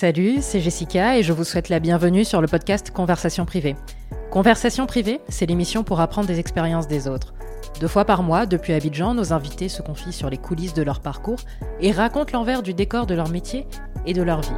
Salut, c'est Jessica et je vous souhaite la bienvenue sur le podcast Conversation privée. Conversation privée, c'est l'émission pour apprendre des expériences des autres. Deux fois par mois, depuis Abidjan, nos invités se confient sur les coulisses de leur parcours et racontent l'envers du décor de leur métier et de leur vie.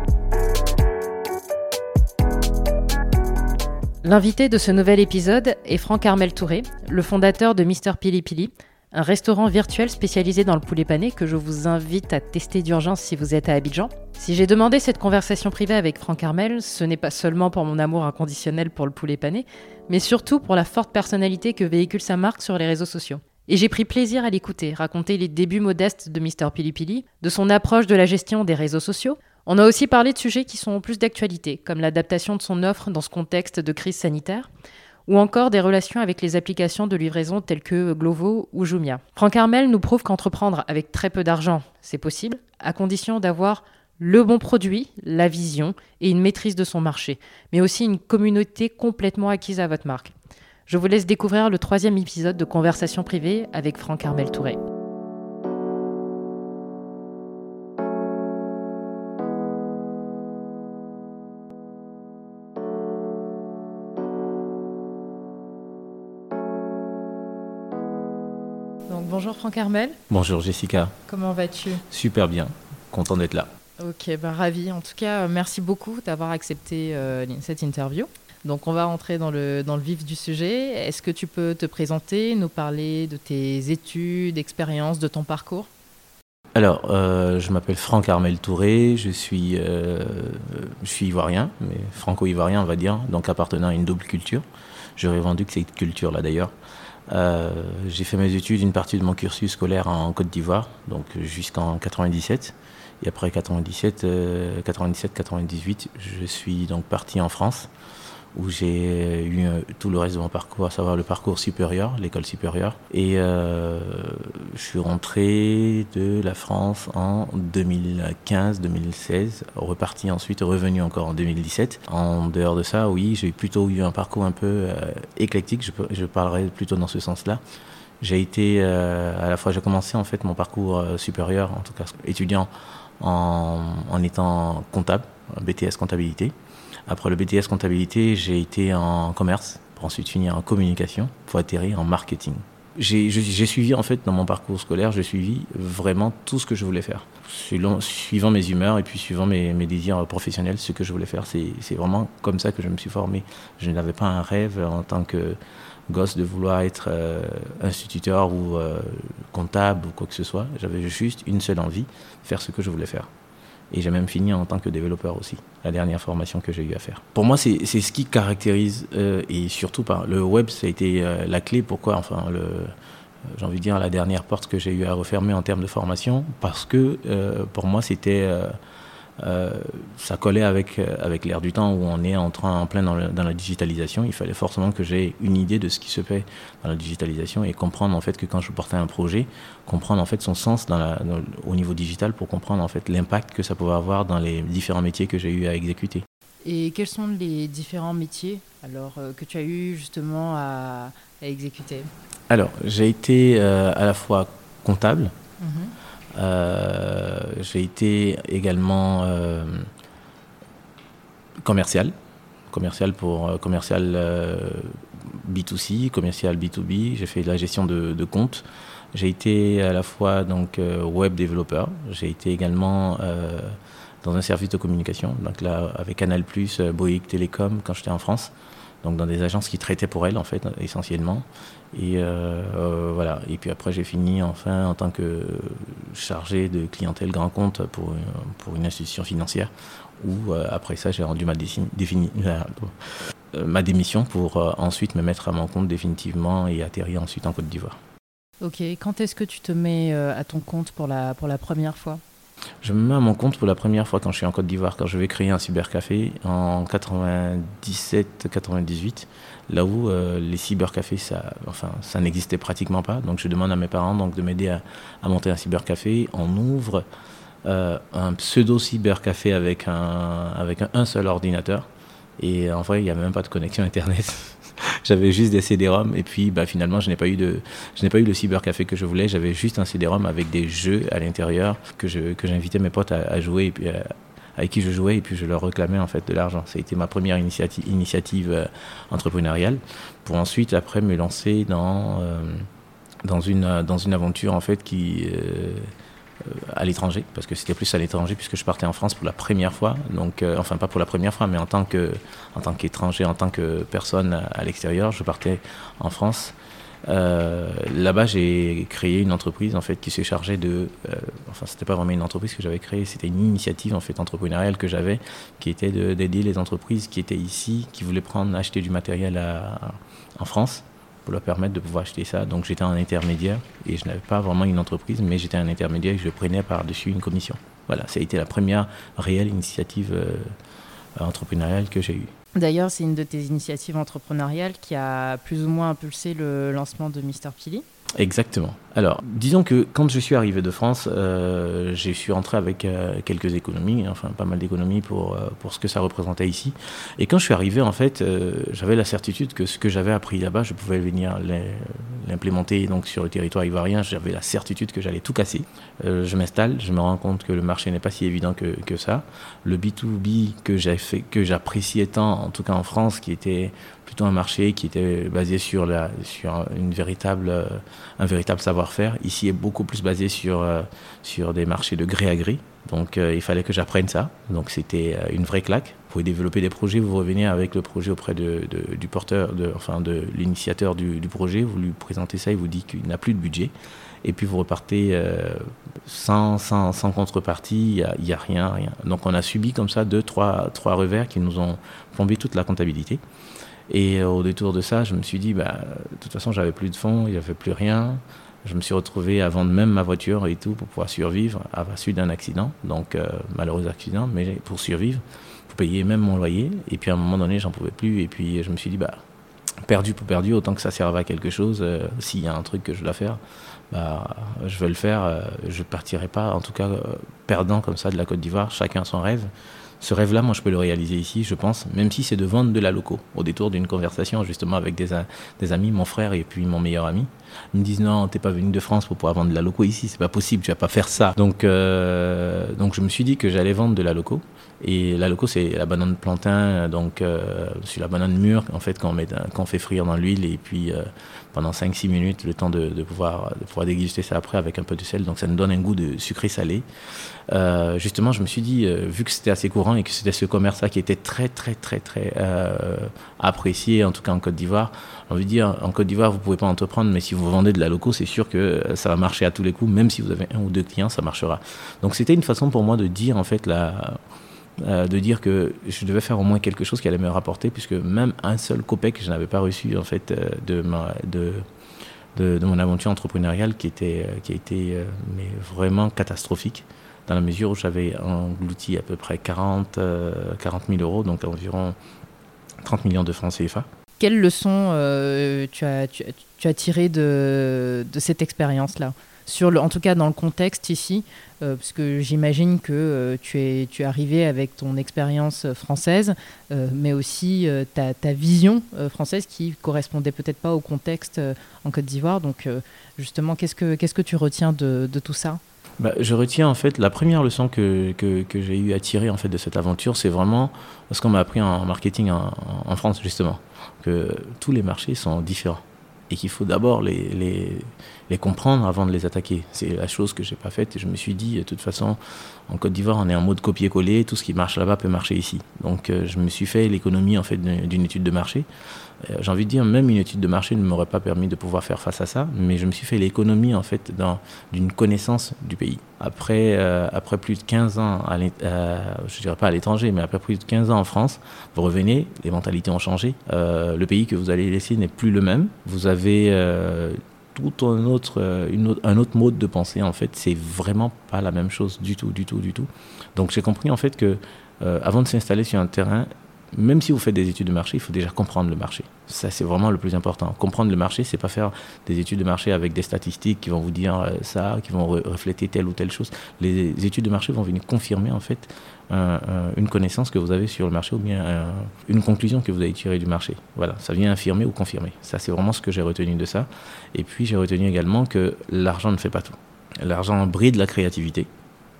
L'invité de ce nouvel épisode est Franck Armel Touré, le fondateur de Mister Pili Pili, un restaurant virtuel spécialisé dans le poulet pané que je vous invite à tester d'urgence si vous êtes à Abidjan. Si j'ai demandé cette conversation privée avec Franck Armel, ce n'est pas seulement pour mon amour inconditionnel pour le poulet pané, mais surtout pour la forte personnalité que véhicule sa marque sur les réseaux sociaux. Et j'ai pris plaisir à l'écouter, raconter les débuts modestes de Mister Pili Pili, de son approche de la gestion des réseaux sociaux. On a aussi parlé de sujets qui sont plus d'actualité, comme l'adaptation de son offre dans ce contexte de crise sanitaire, ou encore des relations avec les applications de livraison telles que Glovo ou Jumia. Franck Armel nous prouve qu'entreprendre avec très peu d'argent, c'est possible, à condition d'avoir le bon produit, la vision et une maîtrise de son marché, mais aussi une communauté complètement acquise à votre marque. Je vous laisse découvrir le troisième épisode de Conversation privée avec Franck Armel Touré. Bonjour Franck Armel. Bonjour Jessica. Comment vas-tu? Super bien, content d'être là. Ok, bah ravi. En tout cas, merci beaucoup d'avoir accepté euh, cette interview. Donc on va rentrer dans le, dans le vif du sujet. Est-ce que tu peux te présenter, nous parler de tes études, expériences, de ton parcours? Alors, euh, je m'appelle Franck Armel Touré, je suis, euh, je suis ivoirien, mais franco-ivoirien on va dire, donc appartenant à une double culture. J'aurais vendu que cette culture-là d'ailleurs. Euh, j'ai fait mes études, une partie de mon cursus scolaire en Côte d'Ivoire, donc jusqu'en 97. Et après 97, 97, 98, je suis donc parti en France où j'ai eu euh, tout le reste de mon parcours, à savoir le parcours supérieur, l'école supérieure. Et euh, je suis rentré de la France en 2015-2016, reparti ensuite, revenu encore en 2017. En dehors de ça, oui, j'ai plutôt eu un parcours un peu euh, éclectique, je, parlerai plutôt dans ce sens-là. J'ai été, à la fois, j'ai commencé en fait mon parcours supérieur, en tout cas étudiant, en étant comptable, BTS comptabilité. Après le BTS comptabilité, j'ai été en commerce pour ensuite finir en communication pour atterrir en marketing. J'ai suivi en fait dans mon parcours scolaire, j'ai suivi vraiment tout ce que je voulais faire, suivant mes humeurs et puis suivant mes, désirs professionnels, ce que je voulais faire. C'est vraiment comme ça que je me suis formé. Je n'avais pas un rêve en tant que gosse de vouloir être euh, instituteur ou euh, comptable ou quoi que ce soit. J'avais juste une seule envie, faire ce que je voulais faire. Et j'ai même fini en tant que développeur aussi, la dernière formation que j'ai eu à faire. Pour moi, c'est ce qui caractérise, euh, et surtout par le web, ça a été euh, la clé. Pourquoi? Enfin, le, j'ai envie de dire la dernière porte que j'ai eu à refermer en termes de formation, parce que euh, pour moi, c'était euh, ça collait avec, euh, avec l'air du temps où on est en, train, en plein dans, dans, la digitalisation. Il fallait forcément que j'ai une idée de ce qui se fait dans la digitalisation et comprendre en fait que quand je portais un projet, comprendre en fait son sens dans la, au niveau digital pour comprendre en fait l'impact que ça pouvait avoir dans les différents métiers que j'ai eu à exécuter. Et quels sont les différents métiers alors euh, que tu as eu justement à, à exécuter? Alors j'ai été à la fois comptable. Mm-hmm. Euh, j'ai été également euh, commercial, commercial pour euh, commercial B2C, commercial B2B. J'ai fait de la gestion de, comptes. J'ai été à la fois donc web développeur. J'ai été également dans un service de communication, donc là avec Canal+, Bouygues Télécom quand j'étais en France donc dans des agences qui traitaient pour elle en fait essentiellement. Et euh, euh, voilà. Et puis après j'ai fini enfin en tant que chargé de clientèle grand compte pour pour une institution financière. Où euh, après ça j'ai rendu ma, défini, ma démission pour ensuite me mettre à mon compte définitivement et atterrir ensuite en Côte d'Ivoire. Ok. Quand est-ce que tu te mets à ton compte pour la pour la première fois? Je me mets à mon compte pour la première fois quand je suis en Côte d'Ivoire, quand je vais créer un cybercafé en 97-98, là où euh, les cybercafés, ça, enfin, ça n'existait pratiquement pas. Donc je demande à mes parents donc, de m'aider à, monter un cybercafé. On ouvre euh, un pseudo cybercafé avec un, avec un seul ordinateur. Et en vrai, il n'y a même pas de connexion Internet. j'avais juste des CD-ROM et puis bah, finalement je n'ai pas eu de je n'ai pas eu le cybercafé que je voulais j'avais juste un CD-ROM avec des jeux à l'intérieur que je que j'invitais mes potes à, jouer et avec qui je jouais et puis je leur réclamais en fait de l'argent. Ça a été ma première initiative, initiative entrepreneuriale pour ensuite après me lancer dans dans une dans une aventure en fait qui à l'étranger, parce que c'était plus à l'étranger puisque je partais en France pour la première fois. Donc, euh, enfin pas pour la première fois, mais en tant en tant qu'étranger, en tant que personne à, l'extérieur, je partais en France. Euh, là-bas, j'ai créé une entreprise en fait qui s'est chargée de, euh, enfin c'était pas vraiment une entreprise que j'avais créée, c'était une initiative en fait entrepreneuriale que j'avais, qui était d'aider les entreprises qui étaient ici, qui voulaient prendre acheter du matériel en France pour leur permettre de pouvoir acheter ça. Donc j'étais un intermédiaire et je n'avais pas vraiment une entreprise, mais j'étais un intermédiaire et je prenais par-dessus une commission. Voilà, ça a été la première réelle initiative euh, entrepreneuriale que j'ai eue. D'ailleurs, c'est une de tes initiatives entrepreneuriales qui a plus ou moins impulsé le lancement de Mister Pili. Exactement. Alors, disons que quand je suis arrivé de France, euh, j'ai suis rentré avec euh, quelques économies, enfin pas mal d'économies pour, euh, pour ce que ça représentait ici. Et quand je suis arrivé, en fait, euh, j'avais la certitude que ce que j'avais appris là-bas, je pouvais venir l'implémenter donc sur le territoire ivoirien. J'avais la certitude que j'allais tout casser. je m'installe, je me rends compte que le marché n'est pas si évident que, que ça. Le B2B que j'appréciais tant, en tout cas en France, qui était plutôt un marché qui était basé sur, la, sur une véritable, euh, un véritable savoir-faire. Ici est beaucoup plus basé sur, euh, sur des marchés de gré à gré. Donc euh, il fallait que j'apprenne ça. Donc c'était une vraie claque. Vous pouvez développer des projets, vous revenez avec le projet auprès de, du porteur, de, enfin de l'initiateur du, projet, vous lui présentez ça, il vous dit qu'il n'a plus de budget. Et puis vous repartez sans, sans, sans, contrepartie, il n'y a, a, rien, rien. Donc on a subi comme ça deux, trois, trois revers qui nous ont plombé toute la comptabilité. Et euh, au détour de ça, je me suis dit, bah, de toute façon, j'avais plus de fonds, il n'y avait plus rien. Je me suis retrouvé à vendre même ma voiture et tout pour pouvoir survivre à la suite d'un accident, donc euh, malheureux accident, mais pour survivre, pour payer même mon loyer. Et puis à un moment donné, j'en pouvais plus. Et puis je me suis dit, bah, perdu pour perdu, autant que ça serve à quelque chose. Euh, s'il y a un truc que je dois faire, bah, je vais le faire. je ne partirai pas, en tout cas, perdant comme ça de la Côte d'Ivoire. Chacun son rêve. Ce rêve-là, moi, je peux le réaliser ici, je pense, même si c'est de vendre de la loco, au détour d'une conversation justement avec des, des, amis, mon frère et puis mon meilleur ami. Ils me disent non, t'es pas venu de France pour pouvoir vendre de la loco ici, c'est pas possible, tu vas pas faire ça. Donc, euh, donc je me suis dit que j'allais vendre de la loco. Et la loco, c'est la banane plantain, donc euh, c'est la banane mûre en fait qu'on fait frire dans l'huile et puis euh, pendant 5-6 minutes, le temps de, pouvoir déguster ça après avec un peu de sel. Donc ça nous donne un goût de sucré salé. Euh, justement, je me suis dit, euh, vu que c'était assez courant et que c'était ce commerce-là qui était très, très, très, très apprécié, en tout cas en Côte d'Ivoire, on veut dire, en Côte d'Ivoire, vous pouvez pas entreprendre, mais si vous vendez de la loco, c'est sûr que ça va marcher à tous les coups, même si vous avez un ou deux clients, ça marchera. Donc c'était une façon pour moi de dire, en fait, la, euh, de dire que je devais faire au moins quelque chose qui allait me rapporter, puisque même un seul copec, je n'avais pas reçu, en fait, de ma, de, de, de, mon aventure entrepreneuriale qui, était, qui a été mais vraiment catastrophique dans la mesure où j'avais englouti à peu près 40, 40 000 euros, donc environ 30 millions de francs CFA. Quelle leçon euh, tu, as, tu, tu, as tiré de, de cette expérience-là? Sur le, en tout cas dans le contexte ici, euh, parce que j'imagine que euh, tu, es, tu es arrivé avec ton expérience française, euh, mais aussi ta, ta, vision française qui correspondait peut-être pas au contexte en Côte d'Ivoire. Donc justement, qu'est-ce que, qu'est-ce que tu retiens de, de tout ça? Bah, je retiens en fait la première leçon que, que, que j'ai eu à tirer en fait de cette aventure, c'est vraiment ce qu'on m'a appris en marketing en, en, France justement, que tous les marchés sont différents et qu'il faut d'abord les, comprendre avant de les attaquer. C'est la chose que j'ai pas faite et je me suis dit de toute façon en Côte d'Ivoire on est en mode copier-coller, tout ce qui marche là-bas peut marcher ici. Donc euh, je me suis fait l'économie en fait d'une étude de marché j'ai envie de dire, même une étude de marché ne m'aurait pas permis de pouvoir faire face à ça, mais je me suis fait l'économie en fait d'une connaissance du pays. Après, euh, après plus de 15 ans, à euh, je dirais pas à l'étranger, mais après plus de 15 ans en France, vous revenez, les mentalités ont changé, euh, le pays que vous allez laisser n'est plus le même, vous avez euh, tout un autre, un autre mode de pensée en fait, c'est vraiment pas la même chose du tout, du tout, du tout. Donc j'ai compris en fait que avant de s'installer sur un terrain, même si vous faites des études de marché, il faut déjà comprendre le marché. Ça, c'est vraiment le plus important. Comprendre le marché, c'est pas faire des études de marché avec des statistiques qui vont vous dire euh, ça, qui vont re refléter telle ou telle chose. Les études de marché vont venir confirmer en fait un, un, une connaissance que vous avez sur le marché ou bien un, une conclusion que vous avez tirée du marché. Voilà, ça vient infirmer ou confirmer. Ça, c'est vraiment ce que j'ai retenu de ça. Et puis, j'ai retenu également que l'argent ne fait pas tout. L'argent bride la créativité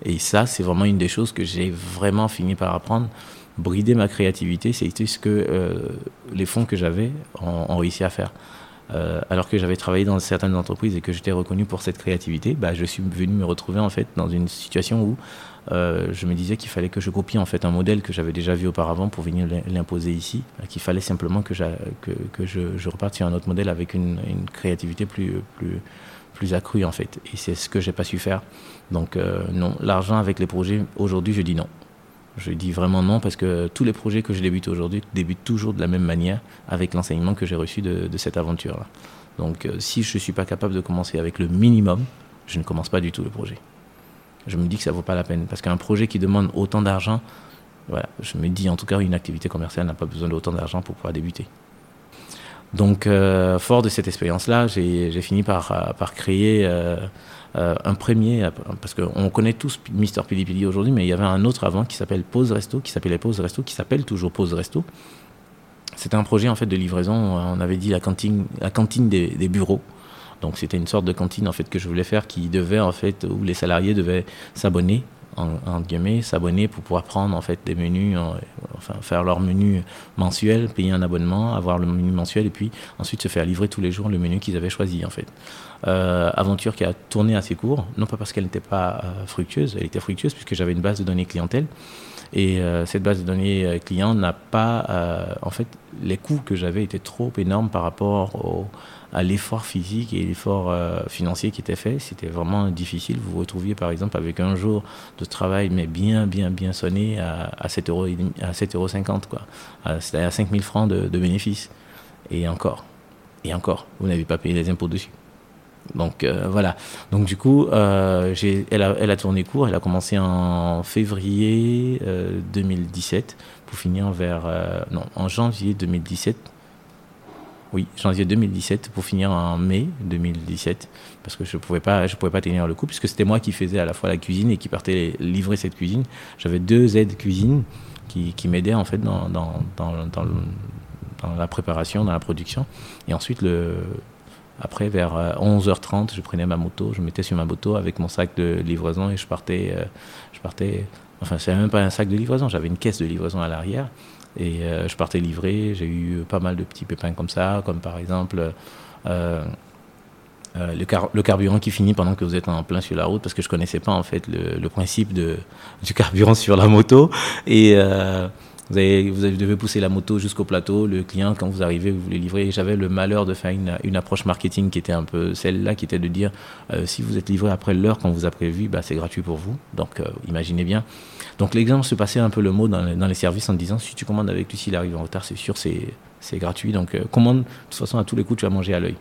Et ça, c'est vraiment une des choses que j'ai vraiment fini par apprendre. Brider ma créativité, c'était ce que euh, les fonds que j'avais ont, réussi à faire. Euh, alors que j'avais travaillé dans certaines entreprises et que j'étais reconnu pour cette créativité, bah, je suis venu me retrouver en fait dans une situation où euh, je me disais qu'il fallait que je copie en fait un modèle que j'avais déjà vu auparavant pour venir l'imposer ici, qu'il fallait simplement que, je, reparte sur un autre modèle avec une, créativité plus, plus, accrue en fait. Et c'est ce que j'ai pas su faire. Donc non, l'argent avec les projets, aujourd'hui je dis non. Je dis vraiment non parce que tous les projets que je débute aujourd'hui débutent toujours de la même manière avec l'enseignement que j'ai reçu de, cette aventure-là. Donc euh, si je ne suis pas capable de commencer avec le minimum, je ne commence pas du tout le projet je me dis que ça vaut pas la peine. Parce qu'un projet qui demande autant d'argent, voilà, je me dis en tout cas une activité commerciale n'a pas besoin d'autant d'argent pour pouvoir débuter. Donc, euh, fort de cette expérience-là, j'ai fini par, euh, créer un premier, parce qu'on connaît tous Mister Pili aujourd'hui, mais il y avait un autre avant qui s'appelle Pause Resto, qui s'appelait Pause Resto, qui s'appelle toujours Pause Resto. C'était un projet en fait de livraison. On avait dit la cantine, des bureaux. Donc c'était une sorte de cantine en fait que je voulais faire qui devait en fait où les salariés devaient s'abonner en, guillemets s'abonner pour pouvoir prendre en fait des menus enfin faire leur menu mensuel payer un abonnement avoir le menu mensuel et puis ensuite se faire livrer tous les jours le menu qu'ils avaient choisi en fait. Euh, aventure qui a tourné assez court non pas parce qu'elle n'était pas euh, fructueuse elle était fructueuse puisque j'avais une base de données clientèle et euh, cette base de données client n'a pas en fait les coûts que j'avais étaient trop énormes par rapport au à l'effort physique et l'effort euh, financier qui était fait. C'était vraiment difficile. Vous vous retrouviez par exemple avec un jour de travail, mais bien, bien, bien sonné à, à 7,50 euros, à 7 euros quoi. C'était à 5000 francs de, bénéfices. Et encore. Et encore. Vous n'avez pas payé les impôts dessus. Donc euh, voilà. Donc du coup, euh, elle, a, elle, a, tourné court. Elle a commencé en février 2017 pour finir vers non en janvier 2017 oui, janvier 2017 pour finir en mai 2017 parce que je pouvais pouvais pas tenir le coup puisque c'était moi qui faisais à la fois la cuisine et qui partait livrer cette cuisine. J'avais deux aides cuisine qui, qui m'aidaient en fait dans, la préparation, dans la production et ensuite après vers 11h30, euh, je prenais ma moto, je mettais sur ma moto avec mon sac de livraison et je partais euh, je partais enfin c'est même pas un sac de livraison, j'avais une caisse de livraison à l'arrière et euh, je partais livrer. J'ai eu pas mal de petits pépins comme ça, comme par exemple euh, euh, le, le, carburant qui finit pendant que vous êtes en plein sur la route, parce que je connaissais pas en fait le, le principe de, du carburant sur la moto. Et vous, devez pousser la moto jusqu'au plateau. Le client, quand vous arrivez, vous voulez livrer. J'avais le malheur de faire une, approche marketing qui était un peu celle-là, qui était de dire euh, si vous êtes livré après l'heure qu'on vous a prévu, bah, c'est gratuit pour vous. Donc, euh, imaginez bien. Donc, l'exemple se passait un peu le mot dans, dans, les services en disant si tu commandes avec lui, s'il arrive en retard, c'est sûr, c'est gratuit. Donc, euh, commande. De toute façon, à tous les coups, tu vas manger à l'œil.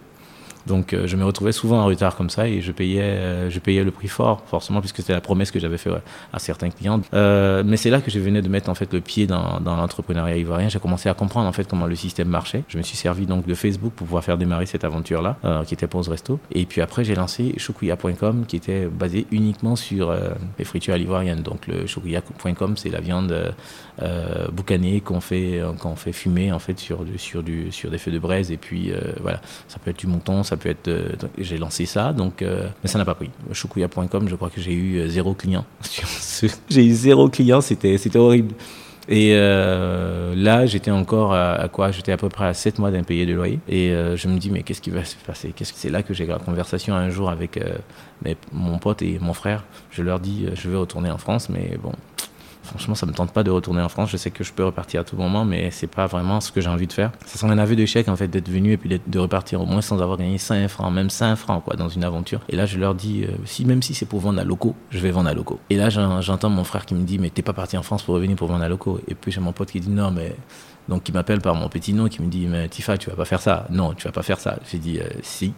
Donc euh, je me retrouvais souvent en retard comme ça et je payais, euh, je payais le prix fort, forcément, puisque c'était la promesse que j'avais fait à certains clients. Euh, mais c'est là que je venais de mettre en fait le pied dans, l'entrepreneuriat ivoirien. J'ai commencé à comprendre en fait comment le système marchait. Je me suis servi donc de Facebook pour pouvoir faire démarrer cette aventure-là, qui était Pause Resto. Et puis après, j'ai lancé choukouya.com, qui était basé uniquement sur les fritures à l'ivoirienne. Donc le choukouya.com, c'est la viande boucanée qu'on fait, qu'on fait fumer en fait sur, sur, du, sur des feux de braise. Et puis voilà, ça peut être du mouton, ça peut être. Euh, j'ai lancé ça, donc, euh, mais ça n'a pas pris. Choukouya.com, je crois que j'ai eu euh, zéro client. j'ai eu zéro client, c'était horrible. Et là, j'étais encore à, quoi? J'étais à peu près à 7 mois d'impayé de loyer. Et je me dis, mais qu'est-ce qui va se passer? C'est là que j'ai la conversation un jour avec mon pote et mon frère. Je leur dis, je vais retourner en France, mais bon, franchement, ça me tente pas de retourner en France. Je sais que je peux repartir à tout moment, mais c'est pas vraiment ce que j'ai envie de faire. Ça sent un aveu d'échec, en fait, d'être venu et puis de repartir au moins sans avoir gagné 5 francs, même 5 francs, quoi, dans une aventure. Et là, je leur dis, euh, si, même si c'est pour vendre à locaux, je vais vendre à locaux. Et là, j'entends mon frère qui me dit, mais t'es pas parti en France pour revenir pour vendre à locaux. Et puis, j'ai mon pote qui dit, non, mais, donc, qui m'appelle par mon petit nom, qui me dit, mais Tifa, tu vas pas faire ça. Non, tu vas pas faire ça. J'ai dit, euh, si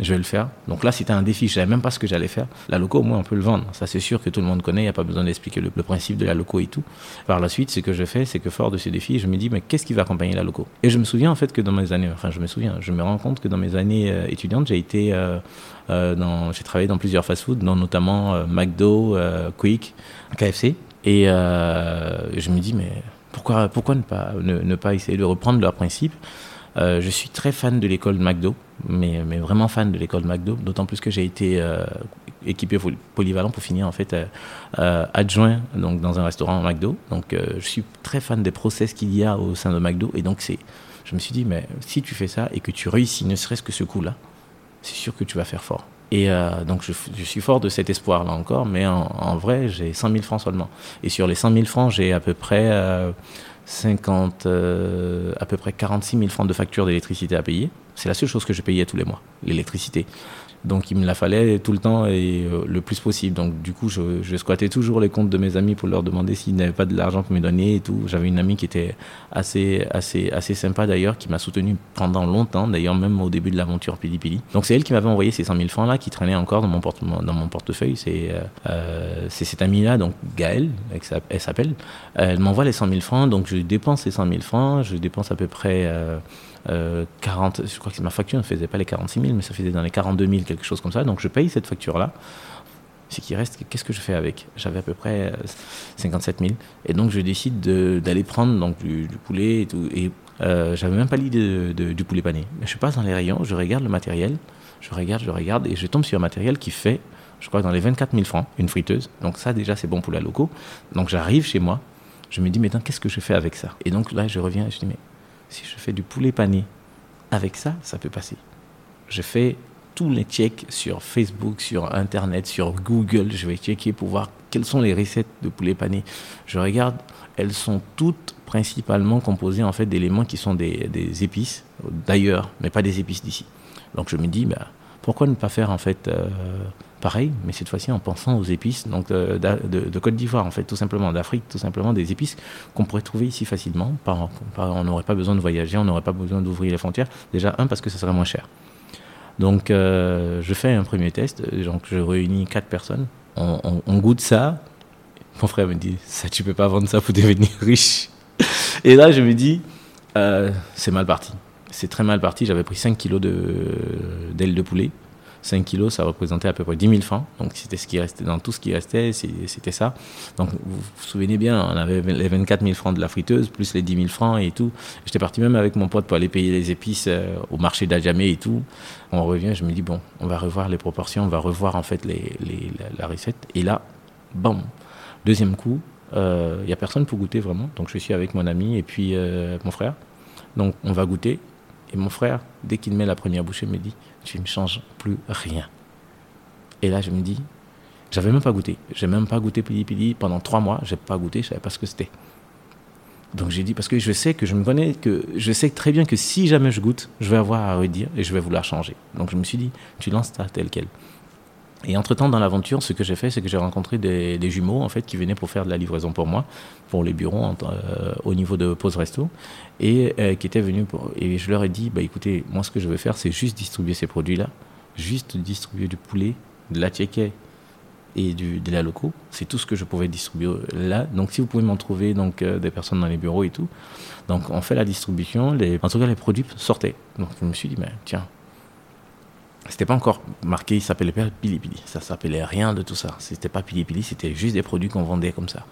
je vais le faire. Donc là, c'était un défi. Je savais même pas ce que j'allais faire. La loco, au moins, on peut le vendre. Ça, c'est sûr que tout le monde connaît. Il n'y a pas besoin d'expliquer le, principe de la loco et tout. Par la suite, ce que je fais, c'est que fort de ce défi, je me dis, mais qu'est-ce qui va accompagner la loco? Et je me souviens, en fait, que dans mes années, enfin, je me souviens, je me rends compte que dans mes années euh, étudiantes, j'ai été, euh, euh, dans, j'ai travaillé dans plusieurs fast-foods, notamment McDo, Quick, KFC. Et je me dis, mais pourquoi, pourquoi ne pas, ne, ne pas essayer de reprendre leur principe je suis très fan de l'école McDo, mais, vraiment fan de l'école McDo, d'autant plus que j'ai été équipé polyvalent pour finir en fait adjoint donc dans un restaurant McDo. Donc je suis très fan des process qu'il y a au sein de McDo et donc je me suis dit mais si tu fais ça et que tu réussis ne serait-ce que ce coup-là, c'est sûr que tu vas faire fort. Et euh, donc je, suis fort de cet espoir-là encore, mais en, vrai, j'ai 100 000 francs seulement. Et sur les 100 000 francs, j'ai à peu près 50, euh, à peu près 46 000 francs de facture d'électricité à payer. C'est la seule chose que je payais tous les mois, l'électricité. Donc il me la fallait tout le temps et euh, le plus possible. Donc du coup, je, squattais toujours les comptes de mes amis pour leur demander s'ils n'avaient pas de l'argent pour me donner et tout. J'avais une amie qui était assez, assez, assez sympa d'ailleurs, qui m'a soutenu pendant longtemps, d'ailleurs même au début de l'aventure Pili Pili. Donc c'est elle qui m'avait envoyé ces 100 000 francs là, qui traînaient encore dans mon, portefeuille. C'est euh, euh cette amie-là, donc Gaëlle, elle s'appelle. Elle m'envoie les 100 000 francs, donc je dépense ces 100 000 francs. Je dépense à peu près... 40, euh, je crois que ma facture ne faisait pas les 46 000, mais ça faisait dans les 42 000, quelque chose comme ça. Donc je paye cette facture-là. Ce qui reste, qu'est-ce que je fais avec? J'avais à peu près 57 euh, 000. Et donc je décide d'aller prendre donc, du, poulet et tout. Et euh, j'avais même pas l'idée du poulet pané. Je passe dans les rayons, je regarde le matériel, je regarde, je regarde, et je tombe sur un matériel qui fait, je crois, dans les 24 000 francs, une friteuse. Donc ça, déjà, c'est bon pour la loco. Donc j'arrive chez moi, je me dis, maintenant, qu'est-ce que je fais avec ça? Et donc là, je reviens et je dis, mais si je fais du poulet pané avec ça, ça peut passer. Je fais tous les checks sur Facebook, sur Internet, sur Google. Je vais checker pour voir quelles sont les recettes de poulet pané. Je regarde, elles sont toutes principalement composées en fait d'éléments qui sont des, épices d'ailleurs, mais pas des épices d'ici. Donc je me dis, bah, pourquoi ne pas faire en fait euh, pareil, mais cette fois-ci en pensant aux épices donc euh, de, Côte d'Ivoire, en fait, tout simplement, d'Afrique, tout simplement, des épices qu'on pourrait trouver ici facilement. on n'aurait pas besoin de voyager, on n'aurait pas besoin d'ouvrir les frontières. Déjà, un, parce que ça serait moins cher. Donc, euh, je fais un premier test, donc je réunis quatre personnes, on, goûte ça. Mon frère me dit, ça, tu peux pas vendre ça pour devenir riche. Et là, je me dis, euh, c'est mal parti. C'est très mal parti. J'avais pris 5 kilos d'ailes de poulet. 5 kilos, ça représentait à peu près 10 000 francs. Donc c'était ce qui restait dans tout ce qui restait, c'était ça. Donc vous vous souvenez bien, on avait les 24 000 francs de la friteuse, plus les 10 000 francs et tout. J'étais parti même avec mon pote pour aller payer les épices euh, au marché d'Adjamé et tout. On revient, je me dis, bon, on va revoir les proportions, on va revoir en fait les, la, recette. Et là, bam, deuxième coup, il euh, n'y a personne pour goûter vraiment. Donc je suis avec mon ami et puis euh, mon frère. Donc on va goûter. Et mon frère, dès qu'il met la première bouchée, me dit Tu ne changes plus rien. Et là, je me dis J'avais même pas goûté. J'ai même pas goûté Pili Pili pendant trois mois. J'ai pas goûté, je savais pas ce que c'était. Donc j'ai dit parce que je sais que je me connais, que je sais très bien que si jamais je goûte, je vais avoir à redire et je vais vouloir changer. Donc je me suis dit, tu lances ça tel quel. Et entre-temps, dans l'aventure, ce que j'ai fait, c'est que j'ai rencontré des, jumeaux en fait qui venaient pour faire de la livraison pour moi, pour les bureaux euh, au niveau de Pause Resto, et euh, qui étaient venus. Et je leur ai dit, bah écoutez, moi ce que je veux faire, c'est juste distribuer ces produits-là, juste distribuer du poulet, de la tchéké et du, de la loco. C'est tout ce que je pouvais distribuer là. Donc si vous pouvez m'en trouver donc euh, des personnes dans les bureaux et tout, donc on fait la distribution. En tout cas, les produits sortaient. Donc je me suis dit, ben tiens c'était pas encore marqué, il s'appelait pas Pili Pili. Ça s'appelait rien de tout ça. C'était pas Pili Pili, c'était juste des produits qu'on vendait comme ça.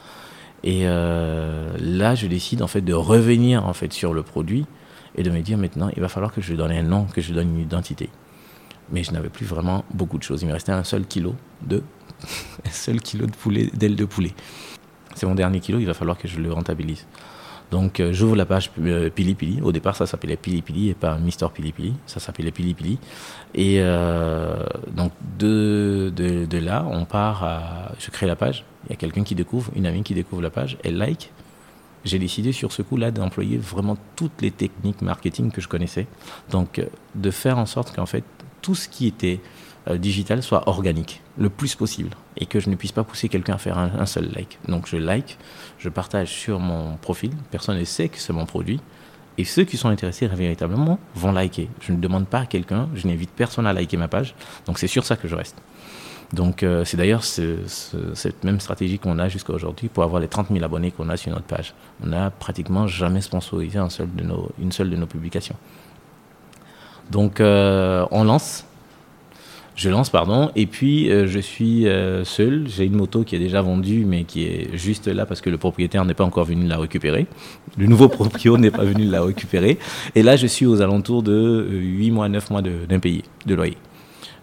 Et euh, là, je décide en fait de revenir en fait sur le produit et de me dire maintenant, il va falloir que je donne un nom, que je donne une identité. Mais je n'avais plus vraiment beaucoup de choses. Il me restait un seul kilo de, seul kilo de poulet, d'ailes de poulet. C'est mon dernier kilo, il va falloir que je le rentabilise. Donc euh, j'ouvre la page euh, Pili Pili. Au départ, ça s'appelait Pili Pili et pas Mister Pili Pili. Ça s'appelait Pili Pili. Et euh, donc de, de, de, là, on part à... Je crée la page. Il y a quelqu'un qui découvre, une amie qui découvre la page. Elle like. J'ai décidé sur ce coup-là d'employer vraiment toutes les techniques marketing que je connaissais. Donc de faire en sorte qu'en fait, tout ce qui était euh, digital soit organique le plus possible et que je ne puisse pas pousser quelqu'un à faire un, seul like. Donc je like, je partage sur mon profil, personne ne sait que c'est mon produit et ceux qui sont intéressés véritablement vont liker. Je ne demande pas à quelqu'un, je n'invite personne à liker ma page, donc c'est sur ça que je reste. Donc euh, c'est d'ailleurs cette même stratégie qu'on a jusqu'à aujourd'hui pour avoir les 30 000 abonnés qu'on a sur notre page. On n'a pratiquement jamais sponsorisé une seule de nos publications. Donc euh, on lance Je lance, pardon, et puis euh, je suis euh, seul. J'ai une moto qui est déjà vendue, mais qui est juste là parce que le propriétaire n'est pas encore venu la récupérer. Le nouveau propriétaire n'est pas venu la récupérer. Et là, je suis aux alentours de 8 mois, 9 mois d'impayé de, de loyer.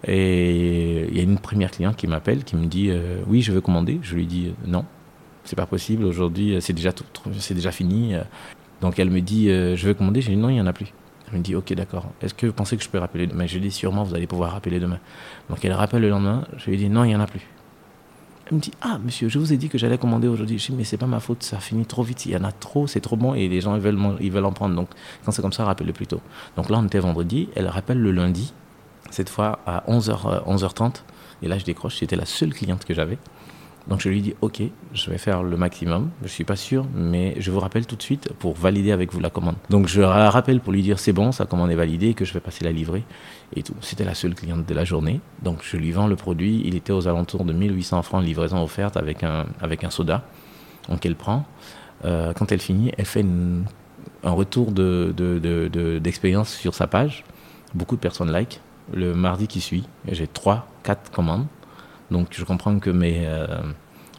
Et il y a une première cliente qui m'appelle, qui me dit Oui, je veux commander. Je lui dis Non, c'est pas possible. Aujourd'hui, c'est déjà, déjà fini. Donc elle me dit Je veux commander. J'ai dit Non, il n'y en a plus. Elle me dit, ok, d'accord. Est-ce que vous pensez que je peux rappeler demain? Je lui dis, sûrement, vous allez pouvoir rappeler demain. Donc elle rappelle le lendemain. Je lui dis, non, il n'y en a plus. Elle me dit, ah, monsieur, je vous ai dit que j'allais commander aujourd'hui. Je dis, mais c'est pas ma faute, ça finit trop vite. Il y en a trop, c'est trop bon et les gens, ils veulent, ils veulent en prendre. Donc quand c'est comme ça, rappelez-le plus tôt. Donc là, on était vendredi. Elle rappelle le lundi, cette fois à 11h, 11h30. Et là, je décroche. C'était la seule cliente que j'avais. Donc je lui dis ok, je vais faire le maximum. Je suis pas sûr, mais je vous rappelle tout de suite pour valider avec vous la commande. Donc je la rappelle pour lui dire c'est bon, sa commande est validée, que je vais passer la livrer et tout. C'était la seule cliente de la journée. Donc je lui vends le produit. Il était aux alentours de 1800 francs livraison offerte avec un avec un soda. Donc elle prend. Euh, quand elle finit, elle fait un retour de, d'expérience sur sa page. Beaucoup de personnes like. Le mardi qui suit, j'ai 3, 4 commandes. Donc je comprends que mes, euh,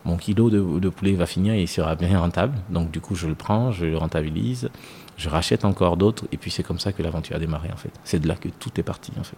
mon kilo de, poulet va finir et il sera bien rentable. Donc du coup, je le prends, je le rentabilise, je rachète encore d'autres et puis c'est comme ça que l'aventure a démarré en fait. C'est de là que tout est parti en fait.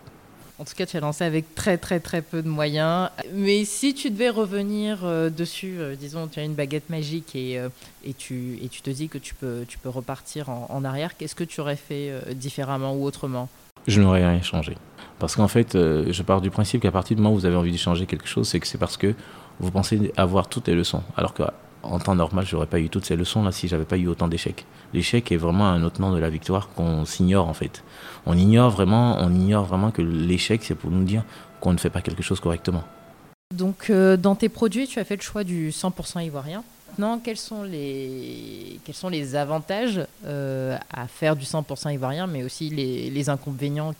En tout cas, tu as lancé avec très très très peu de moyens. Mais si tu devais revenir euh, dessus, euh, disons, tu as une baguette magique et, et, tu, et tu te dis que tu peux, tu peux repartir en, en arrière, qu'est-ce que tu aurais fait différemment ou autrement? Je n'aurais rien changé. Parce qu'en fait, euh, je pars du principe qu'à partir du moment où vous avez envie de changer quelque chose, c'est que c'est parce que vous pensez avoir toutes les leçons. Alors qu'en temps normal, je n'aurais pas eu toutes ces leçons-là si j'avais pas eu autant d'échecs. L'échec est vraiment un autre nom de la victoire qu'on s'ignore en fait. On ignore vraiment, on ignore vraiment que l'échec, c'est pour nous dire qu'on ne fait pas quelque chose correctement. Donc, euh, dans tes produits, tu as fait le choix du 100% ivoirien maintenant, quels sont les, avantages euh, à faire du 100% ivoirien, mais aussi les, inconvénients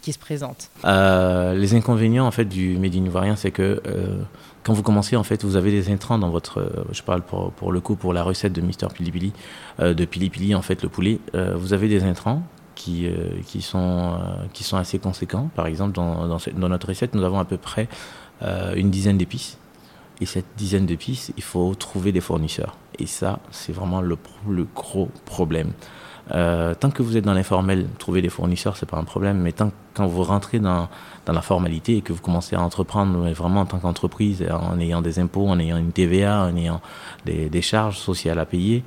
qui se présentent? Euh, Les inconvénients en fait du Made in ivoirien, c'est que euh, quand vous commencez, en fait, vous avez des intrants dans votre. je parle pour, le coup pour la recette de Mister Pili Pili, de Pili Pili, en fait, le poulet. vous avez des intrants qui, sont, assez conséquents. Par exemple, dans, notre recette, nous avons à peu près une dizaine d'épices. Et cette dizaine de pistes, il faut trouver des fournisseurs. Et ça, c'est vraiment le, gros problème. Euh, tant que vous êtes dans l'informel, trouver des fournisseurs, c'est pas un problème. Mais tant quand vous rentrez dans, la formalité et que vous commencez à entreprendre vraiment en tant qu'entreprise, en ayant des impôts, en ayant une TVA, en ayant des, charges sociales à payer,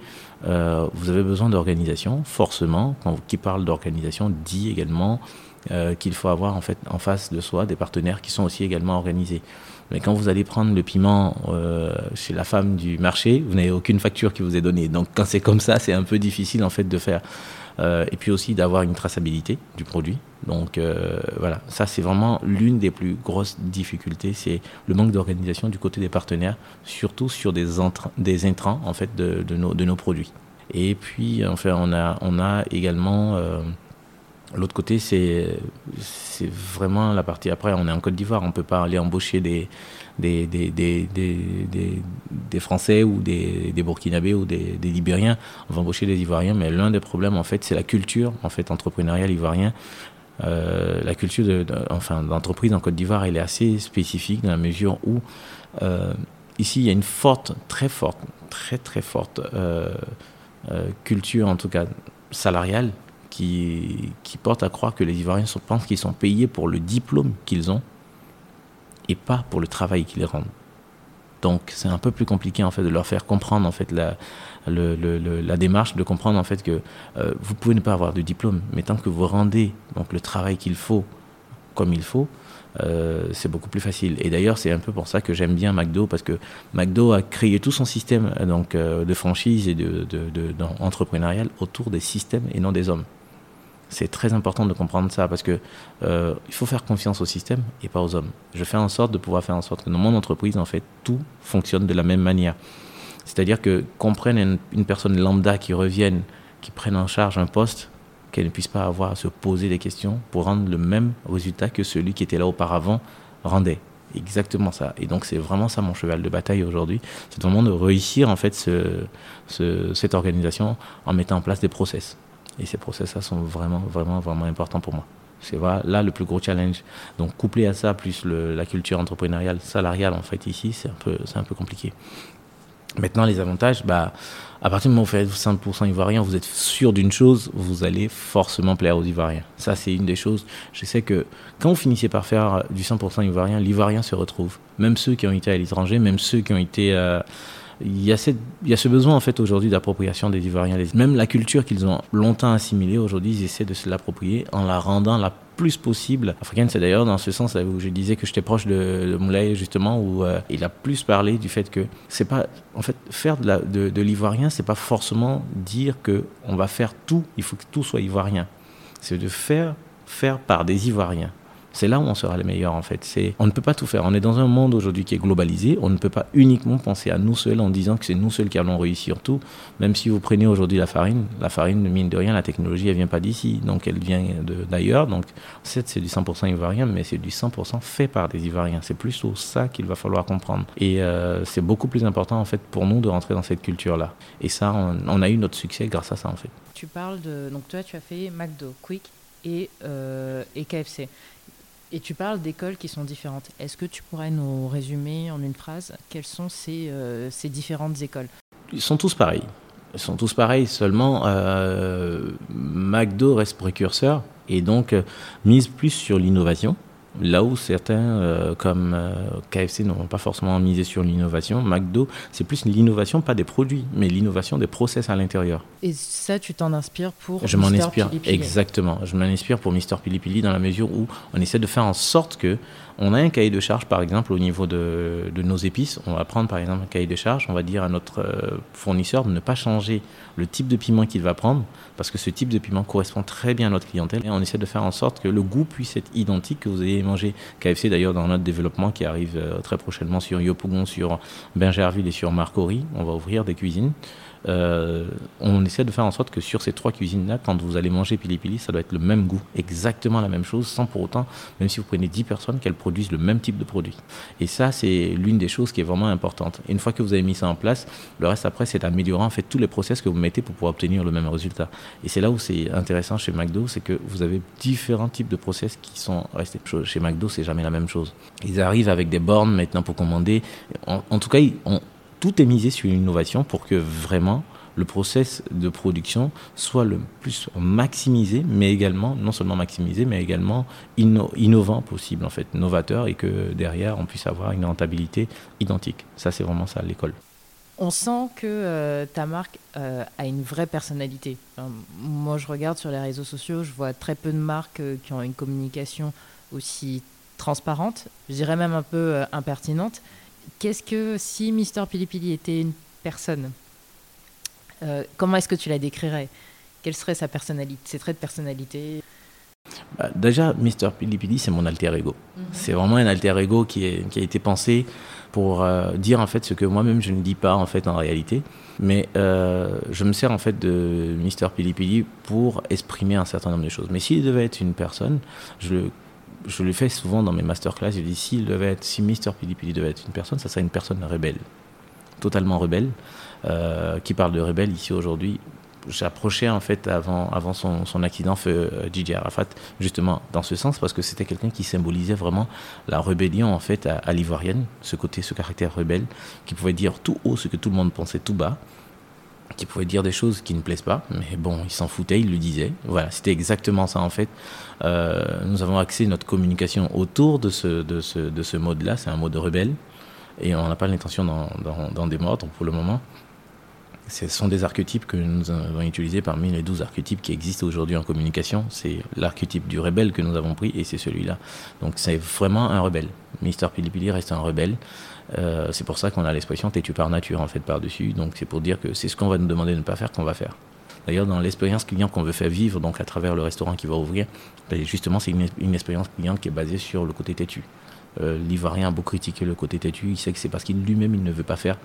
euh, vous avez besoin d'organisation. Forcément, quand qui parle d'organisation dit également euh, qu'il faut avoir en en face de soi des partenaires qui sont aussi également organisés. Mais quand vous allez prendre le piment euh, chez la femme du marché, vous n'avez aucune facture qui vous est donnée. Donc quand c'est comme ça, c'est un peu difficile en fait de faire. Euh, et puis aussi d'avoir une traçabilité du produit. Donc euh, voilà, ça c'est vraiment l'une des plus grosses difficultés, c'est le manque d'organisation du côté des partenaires, surtout sur des, des intrants en fait de, nos, produits. Et puis enfin on a, on a également L'autre côté, c'est vraiment la partie. Après, on est en Côte d'Ivoire, on ne peut pas aller embaucher des, des, des, des, des Français ou des, Burkinabés ou des, Libériens. On va embaucher des Ivoiriens, mais l'un des problèmes, en fait, c'est la culture en fait, entrepreneuriale ivoirienne. Euh, la culture enfin, d'entreprise en Côte d'Ivoire, elle est assez spécifique dans la mesure où euh, ici, il y a une forte, très forte, très très forte euh, culture, en tout cas salariale, qui, qui porte à croire que les Ivoiriens pensent qu'ils sont payés pour le diplôme qu'ils ont et pas pour le travail qu'ils rendent. Donc c'est un peu plus compliqué en fait de leur faire comprendre en fait la, démarche, de comprendre en fait que euh, vous pouvez ne pas avoir de diplôme, mais tant que vous rendez donc le travail qu'il faut comme il faut, euh, c'est beaucoup plus facile. Et d'ailleurs, c'est un peu pour ça que j'aime bien McDo, parce que McDo a créé tout son système donc, euh, de franchise et de, de, de, entrepreneurial autour des systèmes et non des hommes. C'est très important de comprendre ça parce que euh, il faut faire confiance au système et pas aux hommes. Je fais en sorte de pouvoir faire en sorte que dans mon entreprise, en fait, tout fonctionne de la même manière. C'est-à-dire que qu'on prenne une, personne lambda qui revienne, qui prenne en charge un poste, qu'elle ne puisse pas avoir à se poser des questions pour rendre le même résultat que celui qui était là auparavant rendait exactement ça. Et donc c'est vraiment ça mon cheval de bataille aujourd'hui. C'est vraiment de réussir en fait ce, ce, cette organisation en mettant en place des process. Et ces process-là sont vraiment, vraiment, vraiment importants pour moi. C'est là le plus gros challenge. Donc couplé à ça, plus la culture entrepreneuriale, salariale, en fait, ici, c'est un peu, un peu compliqué. Maintenant, les avantages, bah, à partir du moment où vous faites 5% ivoirien, vous êtes sûr d'une chose, vous allez forcément plaire aux Ivoiriens. Ça, c'est une des choses. Je sais que quand vous finissez par faire du 100% ivoirien, l'Ivoirien se retrouve. Même ceux qui ont été à l'étranger, même ceux qui ont été... Euh, il y, a il y a ce besoin en fait aujourd'hui d'appropriation des Ivoiriens. Même la culture qu'ils ont longtemps assimilée, aujourd'hui ils essaient de se l'approprier en la rendant la plus possible africaine. C'est d'ailleurs dans ce sens où je disais que j'étais proche de, de, Moulay justement, où euh, il a plus parlé du fait que c'est pas, en fait, faire de, la, de, de c'est pas forcément dire que on va faire tout, il faut que tout soit ivoirien. C'est de faire faire par des Ivoiriens. C'est là où on sera les meilleurs en fait. On ne peut pas tout faire. On est dans un monde aujourd'hui qui est globalisé. On ne peut pas uniquement penser à nous seuls en disant que c'est nous seuls qui allons réussir tout. Même si vous prenez aujourd'hui la farine, la farine, mine de rien, la technologie, elle vient pas d'ici. Donc elle vient d'ailleurs. Donc c'est du 100% ivoirien, mais c'est du 100% fait par des Ivoiriens. C'est plutôt ça qu'il va falloir comprendre. Et euh, c'est beaucoup plus important en fait pour nous de rentrer dans cette culture-là. Et ça, on, a eu notre succès grâce à ça en fait. Tu parles de. Donc toi, tu as fait McDo, Quick et, euh, et KFC. Et tu parles d'écoles qui sont différentes. Est-ce que tu pourrais nous résumer en une phrase quelles sont ces, euh, ces différentes écoles? Ils sont tous pareils. Ils sont tous pareils, seulement euh, McDo reste précurseur et donc euh, mise plus sur l'innovation. Là où certains, euh, comme euh, KFC, n'ont pas forcément misé sur l'innovation, McDo, c'est plus l'innovation, pas des produits, mais l'innovation des process à l'intérieur. Et ça, tu t'en inspires pour Je m'en inspire, exactement. Je m'en inspire pour Mister Pili Pili dans la mesure où on essaie de faire en sorte que on a un cahier de charge, par exemple, au niveau de, nos épices. On va prendre, par exemple, un cahier de charge. On va dire à notre euh, fournisseur de ne pas changer le type de piment qu'il va prendre, parce que ce type de piment correspond très bien à notre clientèle. Et on essaie de faire en sorte que le goût puisse être identique, que vous ayez mangé KFC, d'ailleurs, dans notre développement qui arrive euh, très prochainement sur Yopougon, sur Bingerville et sur Marcory. On va ouvrir des cuisines. Euh, on essaie de faire en sorte que sur ces trois cuisines-là, quand vous allez manger Pili Pili, ça doit être le même goût, exactement la même chose, sans pour autant, même si vous prenez 10 personnes, qu'elles produisent le même type de produit. Et ça, c'est l'une des choses qui est vraiment importante. Une fois que vous avez mis ça en place, le reste après, c'est d'améliorer en fait tous les process que vous mettez pour pouvoir obtenir le même résultat. Et c'est là où c'est intéressant chez McDo, c'est que vous avez différents types de process qui sont restés. Chez McDo, c'est jamais la même chose. Ils arrivent avec des bornes maintenant pour commander. En, en tout cas, on, tout est misé sur l'innovation pour que vraiment le process de production soit le plus maximisé, mais également, non seulement maximisé, mais également innovant possible, en fait, novateur, et que derrière, on puisse avoir une rentabilité identique. Ça, c'est vraiment ça, l'école. On sent que euh, ta marque euh, a une vraie personnalité. moi, je regarde sur les réseaux sociaux, je vois très peu de marques euh, qui ont une communication aussi transparente, je dirais même un peu impertinente qu'est-ce que si Mister Pilipili était une personne, euh, comment est-ce que tu la décrirais? Quelle serait sa personnalité, ses traits de personnalité? Bah, Déjà, Mister Pilipili, c'est mon alter ego. Mhm. C'est vraiment un alter ego qui, est, qui a été pensé pour euh, dire en fait ce que moi-même je ne dis pas en fait en réalité. Mais euh, je me sers en fait de Mister Pilipili pour exprimer un certain nombre de choses. Mais s'il devait être une personne, je le je le fais souvent dans mes masterclass, je dis s'il devait être, si Mister Pili devait être une personne, ça serait une personne rebelle, totalement rebelle, euh, qui parle de rebelle ici aujourd'hui. J'approchais en fait avant, avant son, son accident feu DJ Arafat justement dans ce sens parce que c'était quelqu'un qui symbolisait vraiment la rébellion en fait à, à l'ivoirienne, ce côté, ce caractère rebelle, qui pouvait dire tout haut ce que tout le monde pensait tout bas, qui pouvait dire des choses qui ne plaisent pas, mais bon, il s'en foutait, il le disait. Voilà, c'était exactement ça en fait. Euh, nous avons axé notre communication autour de ce, de ce, de ce mode-là, c'est un mode rebelle, et on n'a pas l'intention d'en démordre pour le moment. Ce sont des archétypes que nous avons utilisés parmi les 12 archétypes qui existent aujourd'hui en communication. C'est l'archétype du rebelle que nous avons pris et c'est celui-là. Donc c'est vraiment un rebelle. Mister Pilipili reste un rebelle. Euh, c'est pour ça qu'on a l'expression têtu par nature en fait par-dessus. Donc c'est pour dire que c'est ce qu'on va nous demander de ne pas faire qu'on va faire. D'ailleurs, dans l'expérience client qu'on veut faire vivre, donc à travers le restaurant qui va ouvrir, ben, justement, c'est une, expérience client qui est basée sur le côté têtu. Euh, L'Ivoirien a beau critiquer le côté têtu, il sait que c'est parce qu'il lui-même il ne veut pas faire,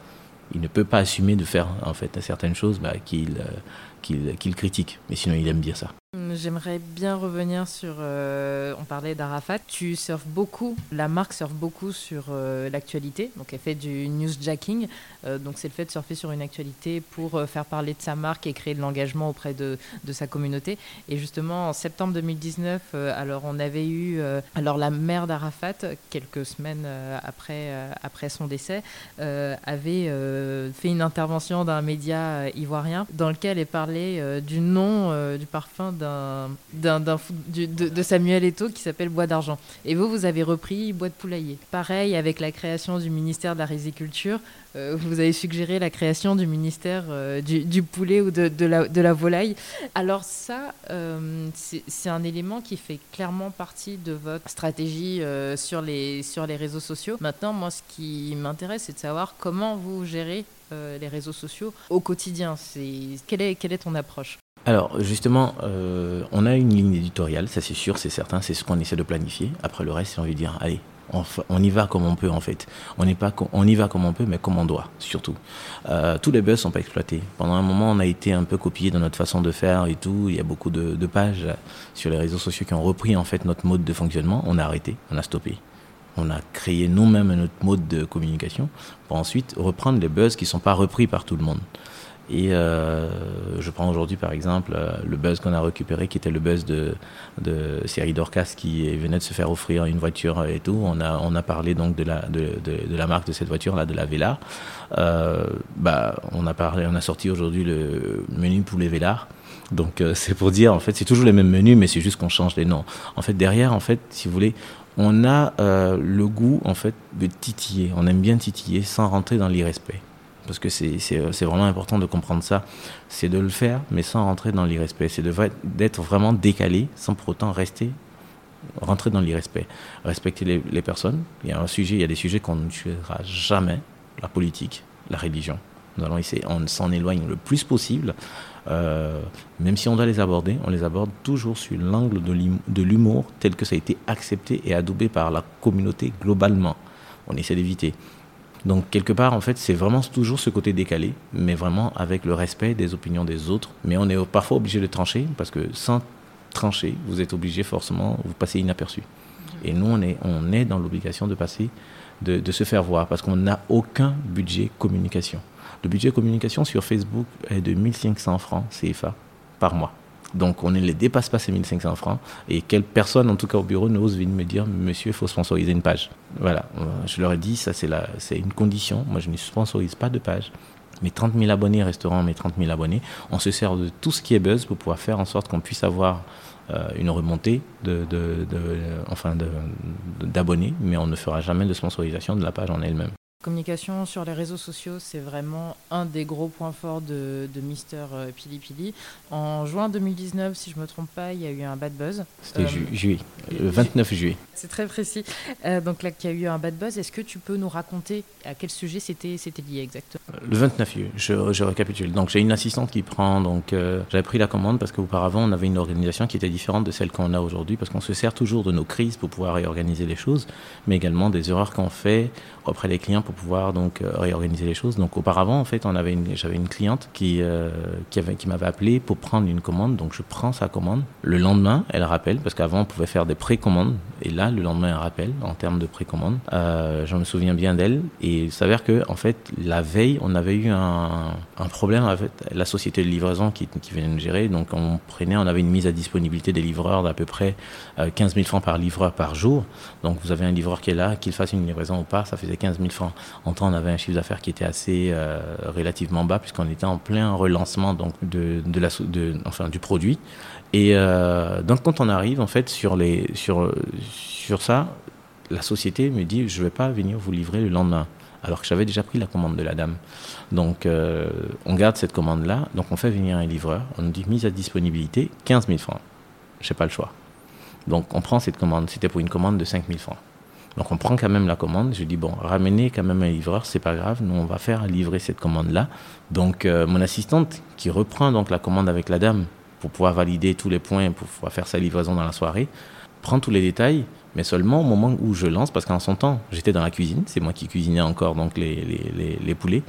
il ne peut pas assumer de faire en fait certaines choses bah, qu'il euh, qu'il critique. Mais sinon, il aime bien ça. J'aimerais bien revenir sur. Euh, on parlait d'Arafat. Tu surfes beaucoup, la marque surfe beaucoup sur euh, l'actualité. Donc, elle fait du newsjacking. Euh, donc, c'est le fait de surfer sur une actualité pour faire parler de sa marque et créer de l'engagement auprès de, de, sa communauté. Et justement, en septembre 2019, alors on avait eu. alors, la mère d'Arafat, quelques semaines après, après son décès, avait fait une intervention d'un média ivoirien dans lequel elle parlait du nom du parfum d'un, de, Samuel Eto'o qui s'appelle Bois d'argent. Et vous, vous avez repris Bois de poulailler. Pareil, avec la création du ministère de la riziculture, euh, vous avez suggéré la création du ministère euh, du, poulet ou de, la, de la volaille. Alors ça, euh, c'est, un élément qui fait clairement partie de votre stratégie sur, les, sur les réseaux sociaux. Maintenant, moi, ce qui m'intéresse, c'est de savoir comment vous gérez les réseaux sociaux au quotidien. C'est, quelle, est, quelle est ton approche? Alors justement, euh, on a une ligne éditoriale, ça c'est sûr, c'est certain, c'est ce qu'on essaie de planifier. Après le reste, c'est envie de dire, allez, on, y va comme on peut en fait. On, n'est pas, on y va comme on peut, mais comme on doit, surtout. Euh, tous les buzz sont pas exploités. Pendant un moment, on a été un peu copié dans notre façon de faire et tout. Il y a beaucoup de, de pages sur les réseaux sociaux qui ont repris en fait notre mode de fonctionnement. On a arrêté, on a stoppé. On a créé nous-mêmes notre mode de communication pour ensuite reprendre les buzz qui ne sont pas repris par tout le monde. Et euh, je prends aujourd'hui par exemple euh, le buzz qu'on a récupéré, qui était le buzz de, de Thierry Dorcas qui venait de se faire offrir une voiture et tout. On a, on a parlé donc de la, de, de, la marque de cette voiture là, de la Vela. Euh, bah, on a parlé, on a sorti aujourd'hui le menu poulet Vélard. Donc c'est pour dire en fait c'est toujours les mêmes menus, mais c'est juste qu'on change les noms. En fait derrière en fait si vous voulez on a le goût en fait de titiller. On aime bien titiller sans rentrer dans l'irrespect parce que c'est vraiment important de comprendre ça, c'est de le faire, mais sans rentrer dans l'irrespect. C'est d'être vraiment décalé, sans pour autant rester, rentrer dans l'irrespect. Respecter les, personnes. Il y a un sujet, il y a des sujets qu'on n'utilisera jamais, la politique, la religion. Nous allons essayer, on s'en éloigne le plus possible. Euh, même si on doit les aborder, on les aborde toujours sur l'angle de l'humour tel que ça a été accepté et adoubé par la communauté globalement. On essaie d'éviter. Donc quelque part, en fait, c'est vraiment toujours ce côté décalé, mais vraiment avec le respect des opinions des autres. Mais on est parfois obligé de trancher, parce que sans trancher, vous êtes obligé forcément, vous passez inaperçu. Et nous, on est, on est dans l'obligation de passer, de, de, se faire voir, parce qu'on n'a aucun budget communication. Le budget communication sur Facebook est de 1500 francs CFA par mois. Donc on ne les dépasse pas ces 1500 francs. Et quelle personne, en tout cas au bureau, n'ose venir me dire, monsieur, il faut sponsoriser une page. Voilà, euh, je leur ai dit, ça c'est une condition. Moi, je ne sponsorise pas de page. Mes 30 000 abonnés resteront mes 30 000 abonnés. On se sert de tout ce qui est buzz pour pouvoir faire en sorte qu'on puisse avoir euh, une remontée de, de, de enfin d'abonnés, mais on ne fera jamais de sponsorisation de la page en elle-même. Communication sur les réseaux sociaux, c'est vraiment un des gros points forts de, de Mister euh, Pili Pili. En juin 2019, si je ne me trompe pas, il y a eu un bad buzz. C'était euh, juillet, le 29 juillet. C'est très précis. Euh, donc là, il y a eu un bad buzz. Est-ce que tu peux nous raconter à quel sujet c'était lié exactement? Le 29 juillet, je, je récapitule. Donc j'ai une assistante qui prend. Donc j'avais pris la commande parce qu'auparavant, on avait une organisation qui était différente de celle qu'on a aujourd'hui parce qu'on se sert toujours de nos crises pour pouvoir réorganiser les choses, mais également des erreurs qu'on fait auprès des clients pour pouvoir donc euh, réorganiser les choses. Donc auparavant, en fait, on avait j'avais une cliente qui euh, qui avait qui m'avait appelé pour prendre une commande. Donc je prends sa commande. Le lendemain, elle rappelle parce qu'avant on pouvait faire des précommandes et là le lendemain elle rappelle en termes de précommande. Euh, je me souviens bien d'elle et il s'avère que en fait la veille on avait eu un, un problème avec la société de livraison qui, qui venait nous gérer. Donc on prenait, on avait une mise à disponibilité des livreurs d'à peu près 15 000 francs par livreur par jour. Donc vous avez un livreur qui est là, qu'il fasse une livraison ou pas, ça faisait 15 000 francs. En temps, on avait un chiffre d'affaires qui était assez euh, relativement bas puisqu'on était en plein relancement donc de, de la, de, enfin du produit. Et euh, donc quand on arrive en fait sur les sur sur ça, la société me dit je vais pas venir vous livrer le lendemain alors que j'avais déjà pris la commande de la dame. Donc, euh, on garde cette commande-là. Donc, on fait venir un livreur. On nous dit mise à disponibilité 15 000 francs. Je n'ai pas le choix. Donc, on prend cette commande. C'était pour une commande de 5 000 francs. Donc on prend quand même la commande. Je dis bon, ramenez quand même un livreur, c'est pas grave. Nous on va faire livrer cette commande là. Donc euh, mon assistante qui reprend donc la commande avec la dame pour pouvoir valider tous les points pour pouvoir faire sa livraison dans la soirée prend tous les détails, mais seulement au moment où je lance, parce qu'en son temps, j'étais dans la cuisine, c'est moi qui cuisinais encore donc les, les, poulets.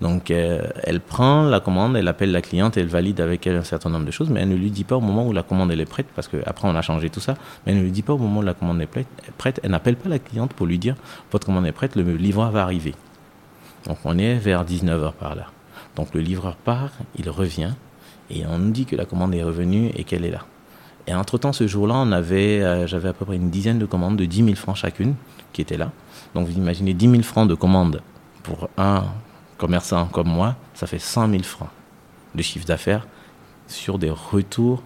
Donc euh, elle prend la commande, elle appelle la cliente, elle valide avec elle un certain nombre de choses, mais elle ne lui dit pas au moment où la commande est prête, parce qu'après on a changé tout ça, mais elle ne lui dit pas au moment où la commande est prête, elle n'appelle pas la cliente pour lui dire votre commande est prête, le livreur va arriver. Donc on est vers 19h par là. Donc le livreur part, il revient, et on nous dit que la commande est revenue et qu'elle est là. Et entre-temps, ce jour-là, on avait, euh, j'avais à peu près une dizaine de commandes de 10 000 francs chacune qui étaient là. Donc vous imaginez 10 000 francs de commandes pour un commerçant comme moi, ça fait 100 000 francs de chiffre d'affaires sur des retours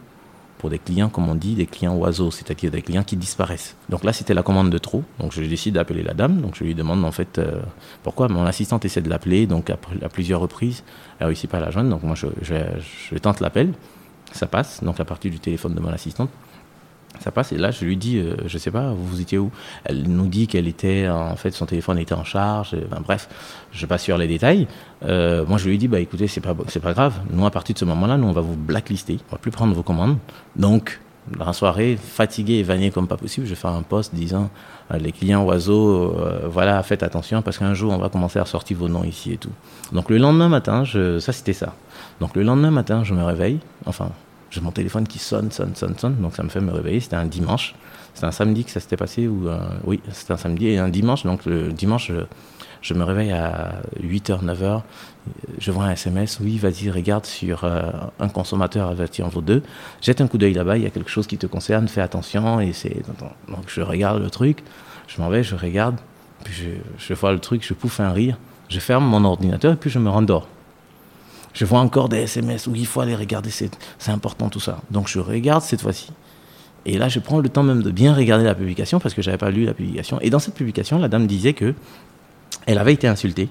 pour des clients, comme on dit, des clients oiseaux, c'est-à-dire des clients qui disparaissent. Donc là, c'était la commande de trop. Donc je décide d'appeler la dame. Donc je lui demande en fait euh, pourquoi. Mon assistante essaie de l'appeler, donc à, plusieurs reprises, elle ne réussit pas à la joindre. Donc moi, je, tente l'appel ça passe, donc à partir du téléphone de mon assistante. Ça passe et là je lui dis, euh, je sais pas, vous étiez où? Elle nous dit qu'elle était, en fait, son téléphone était en charge. bref, je passe sur les détails. Euh, moi je lui dis, bah écoutez, c'est pas, c'est pas grave. Nous à partir de ce moment-là, nous on va vous blacklister, on va plus prendre vos commandes. Donc dans la soirée, fatigué et vanné comme pas possible, je faire un post disant euh, les clients oiseaux, voilà, faites attention parce qu'un jour on va commencer à sortir vos noms ici et tout. Donc le lendemain matin, ça c'était ça. Donc le lendemain matin, je me réveille, enfin, j'ai mon téléphone qui sonne, sonne, sonne, sonne, donc ça me fait me réveiller. C'était un dimanche, c'était un samedi que ça s'était passé, ou euh, oui, c'était un samedi et un dimanche, donc le dimanche, me réveille à 8h, 9h, je vois un SMS, oui, vas-y, regarde sur euh, un consommateur averti en vaut deux, jette un coup d'œil là-bas, il y a quelque chose qui te concerne, fais attention, et c'est. Donc je regarde le truc, je m'en vais, je regarde, puis je, je vois le truc, je pouffe un rire, je ferme mon ordinateur et puis je me rendors. Je vois encore des SMS où il faut aller regarder, c'est important tout ça. Donc je regarde cette fois-ci. Et là, je prends le temps même de bien regarder la publication parce que j'avais pas lu la publication. Et dans cette publication, la dame disait que elle avait été insultée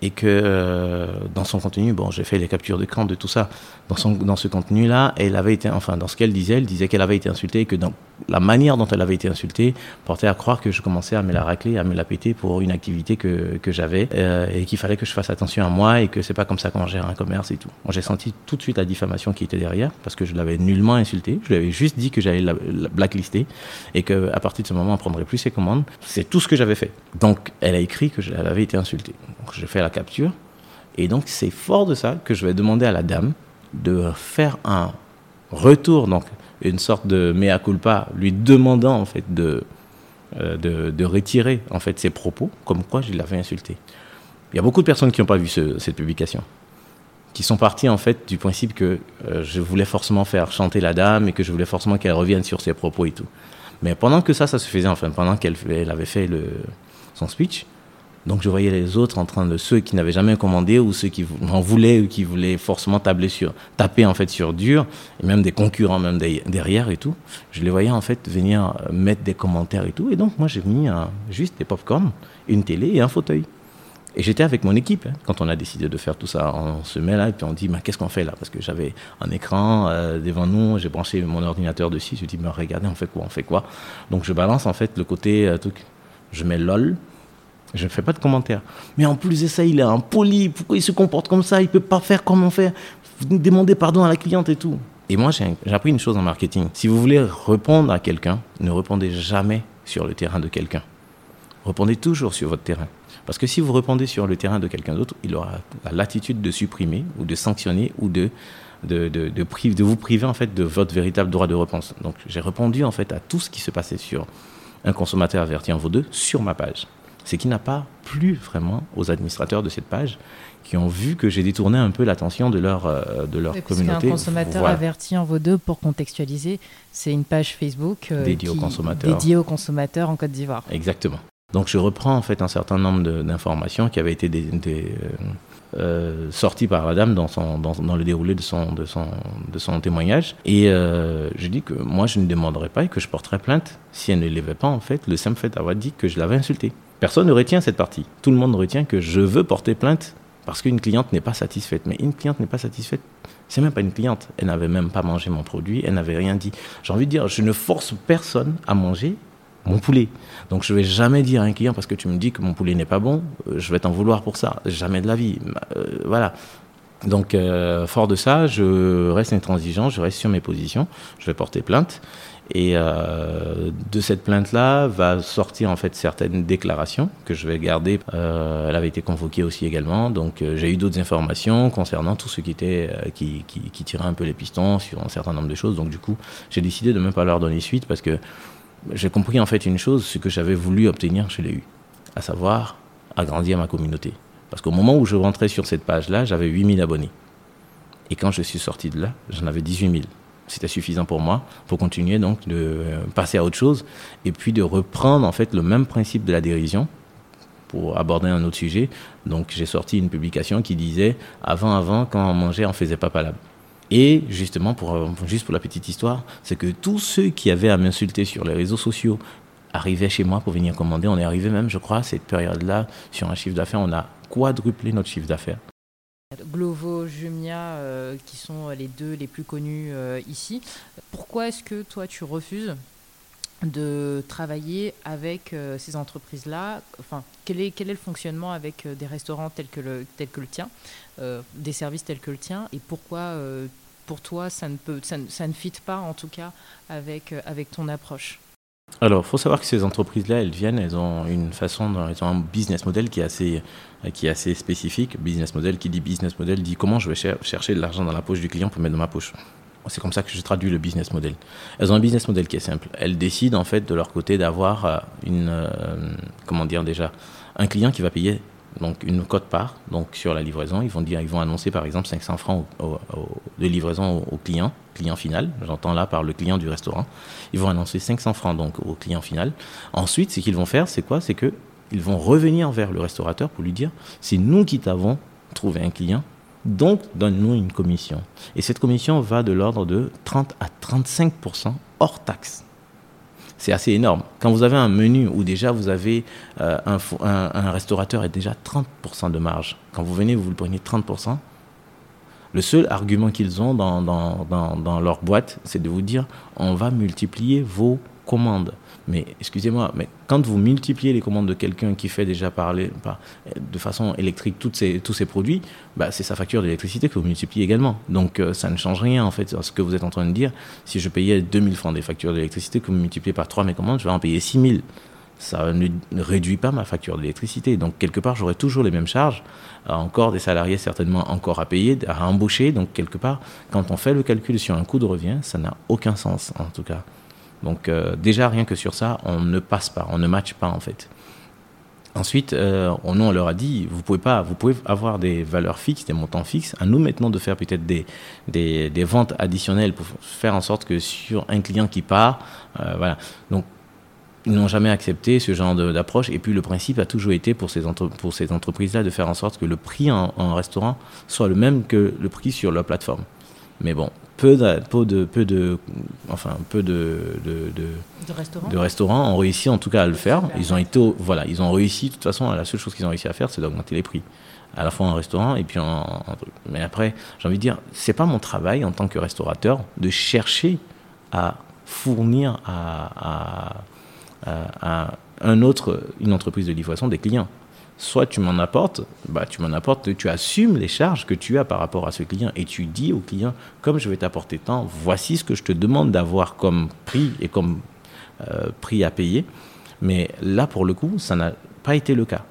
et que euh, dans son contenu, bon, j'ai fait les captures d'écran de tout ça, dans ce contenu-là, elle avait été, enfin, dans ce qu'elle disait, elle disait qu'elle avait été insultée et que dans la manière dont elle avait été insultée portait à croire que je commençais à me la racler, à me la péter pour une activité que, que j'avais euh, et qu'il fallait que je fasse attention à moi et que c'est pas comme ça qu'on gère un commerce et tout. J'ai senti tout de suite la diffamation qui était derrière parce que je l'avais nullement insultée, je lui avais juste dit que j'allais la, blacklister et qu'à partir de ce moment, on prendrait plus ses commandes. C'est tout ce que j'avais fait. Donc, elle a écrit que j'avais avait été insultée. J'ai fait la capture. Et donc, c'est fort de ça que je vais demander à la dame de faire un retour, donc une sorte de mea culpa, lui demandant en fait de, euh, de, retirer en fait ses propos, comme quoi je l'avais insulté. Il y a beaucoup de personnes qui n'ont pas vu cette publication, qui sont parties en fait du principe que euh, je voulais forcément faire chanter la dame et que je voulais forcément qu'elle revienne sur ses propos et tout. Mais pendant que ça, ça se faisait, enfin pendant qu'elle avait fait son speech, donc je voyais les autres en train de ceux qui n'avaient jamais commandé ou ceux qui en voulaient ou qui voulaient forcément tabler sur taper en fait sur dur et même des concurrents même derrière et tout. Je les voyais en fait venir euh, mettre des commentaires et tout et donc moi j'ai mis juste des popcorn, une télé et un fauteuil. Et j'étais avec mon équipe hein, quand on a décidé de faire tout ça. On se met là et puis on dit mais qu'est-ce qu'on fait là? Parce que j'avais un écran euh, devant nous, j'ai branché mon ordinateur dessus. Je dis mais regardez on fait quoi? On fait quoi? Donc je balance en fait le côté euh, truc. Je mets LOL, je ne fais pas de commentaires. Mais en plus ça, il est impoli. Pourquoi il se comporte comme ça? Il ne peut pas faire comme on fait. Demander pardon à la cliente et tout. Et moi, j'ai appris une chose en marketing. Si vous voulez répondre à quelqu'un, ne répondez jamais sur le terrain de quelqu'un. Répondez toujours sur votre terrain. Parce que si vous répondez sur le terrain de quelqu'un d'autre, il aura la latitude de supprimer ou de sanctionner ou de vous priver en fait de votre véritable droit de réponse. Donc j'ai répondu en fait à tout ce qui se passait sur un consommateur averti en vaut deux sur ma page c'est qu'il n'a pas plu vraiment aux administrateurs de cette page qui ont vu que j'ai détourné un peu l'attention de leur, euh, de leur communauté. Un consommateur averti en vaut deux, pour contextualiser, c'est une page Facebook euh, dédiée, aux consommateurs. dédiée aux consommateurs en Côte d'Ivoire. Exactement. Donc je reprends en fait un certain nombre d'informations qui avaient été des, euh, sorties par la dame dans, le déroulé de son, témoignage. Et je dis que moi je ne demanderais pas et que je porterais plainte si elle ne l'avait pas en fait, le simple fait d'avoir dit que je l'avais insultée. Personne ne retient cette partie. Tout le monde retient que je veux porter plainte parce qu'une cliente n'est pas satisfaite. Mais une cliente n'est pas satisfaite. C'est même pas une cliente. Elle n'avait même pas mangé mon produit. Elle n'avait rien dit. J'ai envie de dire, je ne force personne à manger mon poulet. Donc je vais jamais dire à un client parce que tu me dis que mon poulet n'est pas bon, euh, je vais t'en vouloir pour ça. Jamais de la vie. Euh, voilà. Donc, euh, fort de ça, je reste intransigeant, je reste sur mes positions, je vais porter plainte. Et de cette plainte-là va sortir en fait certaines déclarations que je vais garder. Elle avait été convoquée aussi également, donc j'ai eu d'autres informations concernant tout ce qui était qui, qui, tirait un peu les pistons sur un certain nombre de choses. Donc du coup, j'ai décidé de ne même pas leur donner suite parce que j'ai compris en fait une chose, ce que j'avais voulu obtenir, je l'ai eu, à savoir agrandir ma communauté. Parce qu'au moment où je rentrais sur cette page-là, j'avais 8000 abonnés. Et quand je suis sorti de là, j'en avais 18 000. C'était suffisant pour moi pour continuer donc de euh, passer à autre chose et puis de reprendre en fait le même principe de la dérision pour aborder un autre sujet. Donc j'ai sorti une publication qui disait avant avant quand on mangeait on faisait pas palabre. Et justement pour euh, juste pour la petite histoire, c'est que tous ceux qui avaient à m'insulter sur les réseaux sociaux arrivaient chez moi pour venir commander. On est arrivé même, je crois, à cette période-là sur un chiffre d'affaires, on a quadruplé notre chiffre d'affaires. Glovo, Jumia, euh, qui sont les deux les plus connus euh, ici. Pourquoi est-ce que toi tu refuses de travailler avec ces entreprises-là? Enfin, quel est, le fonctionnement avec des restaurants tels que le tien, des services tels que le tien, et pourquoi pour toi ça ne, peut, ça, ça fit pas en tout cas avec, avec ton approche? Alors, il faut savoir que ces entreprises-là, elles viennent, elles ont une façon, elles ont un business model qui est assez, qui est assez spécifique. Business model, qui dit business model, dit comment je vais chercher de l'argent dans la poche du client pour mettre dans ma poche. C'est comme ça que je traduis le business model. Elles ont un business model qui est simple. Elles décident en fait de leur côté d'avoir euh, une, euh, comment dire déjà, un client qui va payer donc une cote part donc sur la livraison. Ils vont dire, ils vont annoncer par exemple 500 francs de livraison au, client, client final. J'entends là par le client du restaurant. Ils vont annoncer 500 francs donc au client final. Ensuite, ce qu'ils vont faire, c'est quoi? C'est que ils vont revenir vers le restaurateur pour lui dire, c'est nous qui t'avons trouvé un client. Donc, donne-nous une commission. Et cette commission va de l'ordre de 30 à 35% hors taxe c'est assez énorme. Quand vous avez un menu où déjà vous avez euh, un, restaurateur et déjà 30% de marge, quand vous venez, vous le prenez 30%, le seul argument qu'ils ont dans leur boîte, c'est de vous dire on va multiplier vos commandes. Mais excusez-moi, mais quand vous multipliez les commandes de quelqu'un qui fait déjà parler de façon électrique toutes ces, tous ces produits, bah, c'est sa facture d'électricité que vous multipliez également. Donc euh, ça ne change rien en fait ce que vous êtes en train de dire. Si je payais 2000 francs des factures d'électricité que vous multipliez par 3 mes commandes, je vais en payer 6000 ça ne réduit pas ma facture d'électricité. Donc quelque part, j'aurai toujours les mêmes charges, encore des salariés certainement encore à payer, à embaucher. Donc quelque part, quand on fait le calcul sur un coût de revient, ça n'a aucun sens en tout cas. Donc euh, déjà, rien que sur ça, on ne passe pas, on ne matche pas en fait. Ensuite, euh, on, leur a dit, vous pouvez pas, vous pouvez avoir des valeurs fixes, des montants fixes. À nous maintenant de faire peut-être des, des, ventes additionnelles pour faire en sorte que sur un client qui part, euh, voilà. Donc ils n'ont jamais accepté ce genre d'approche. Et puis le principe a toujours été pour ces, pour ces entreprises-là de faire en sorte que le prix en, en, restaurant soit le même que le prix sur leur plateforme. Mais bon, peu de, peu de, peu de, enfin, peu de, de, de, restaurants. ont réussi en tout cas à le faire. Ils ont été, voilà, ils ont réussi. De toute façon, la seule chose qu'ils ont réussi à faire, c'est d'augmenter les prix. À la fois en restaurant et puis en, Mais après, j'ai envie de dire, c'est pas mon travail en tant que restaurateur de chercher à fournir à, à, à un autre, une entreprise de livraison des clients soit tu m'en apportes, bah, tu m'en apportes, tu assumes les charges que tu as par rapport à ce client et tu dis au client, comme je vais t'apporter tant, voici ce que je te demande d'avoir comme prix et comme euh, prix à payer. Mais là, pour le coup, ça n'a pas été le cas.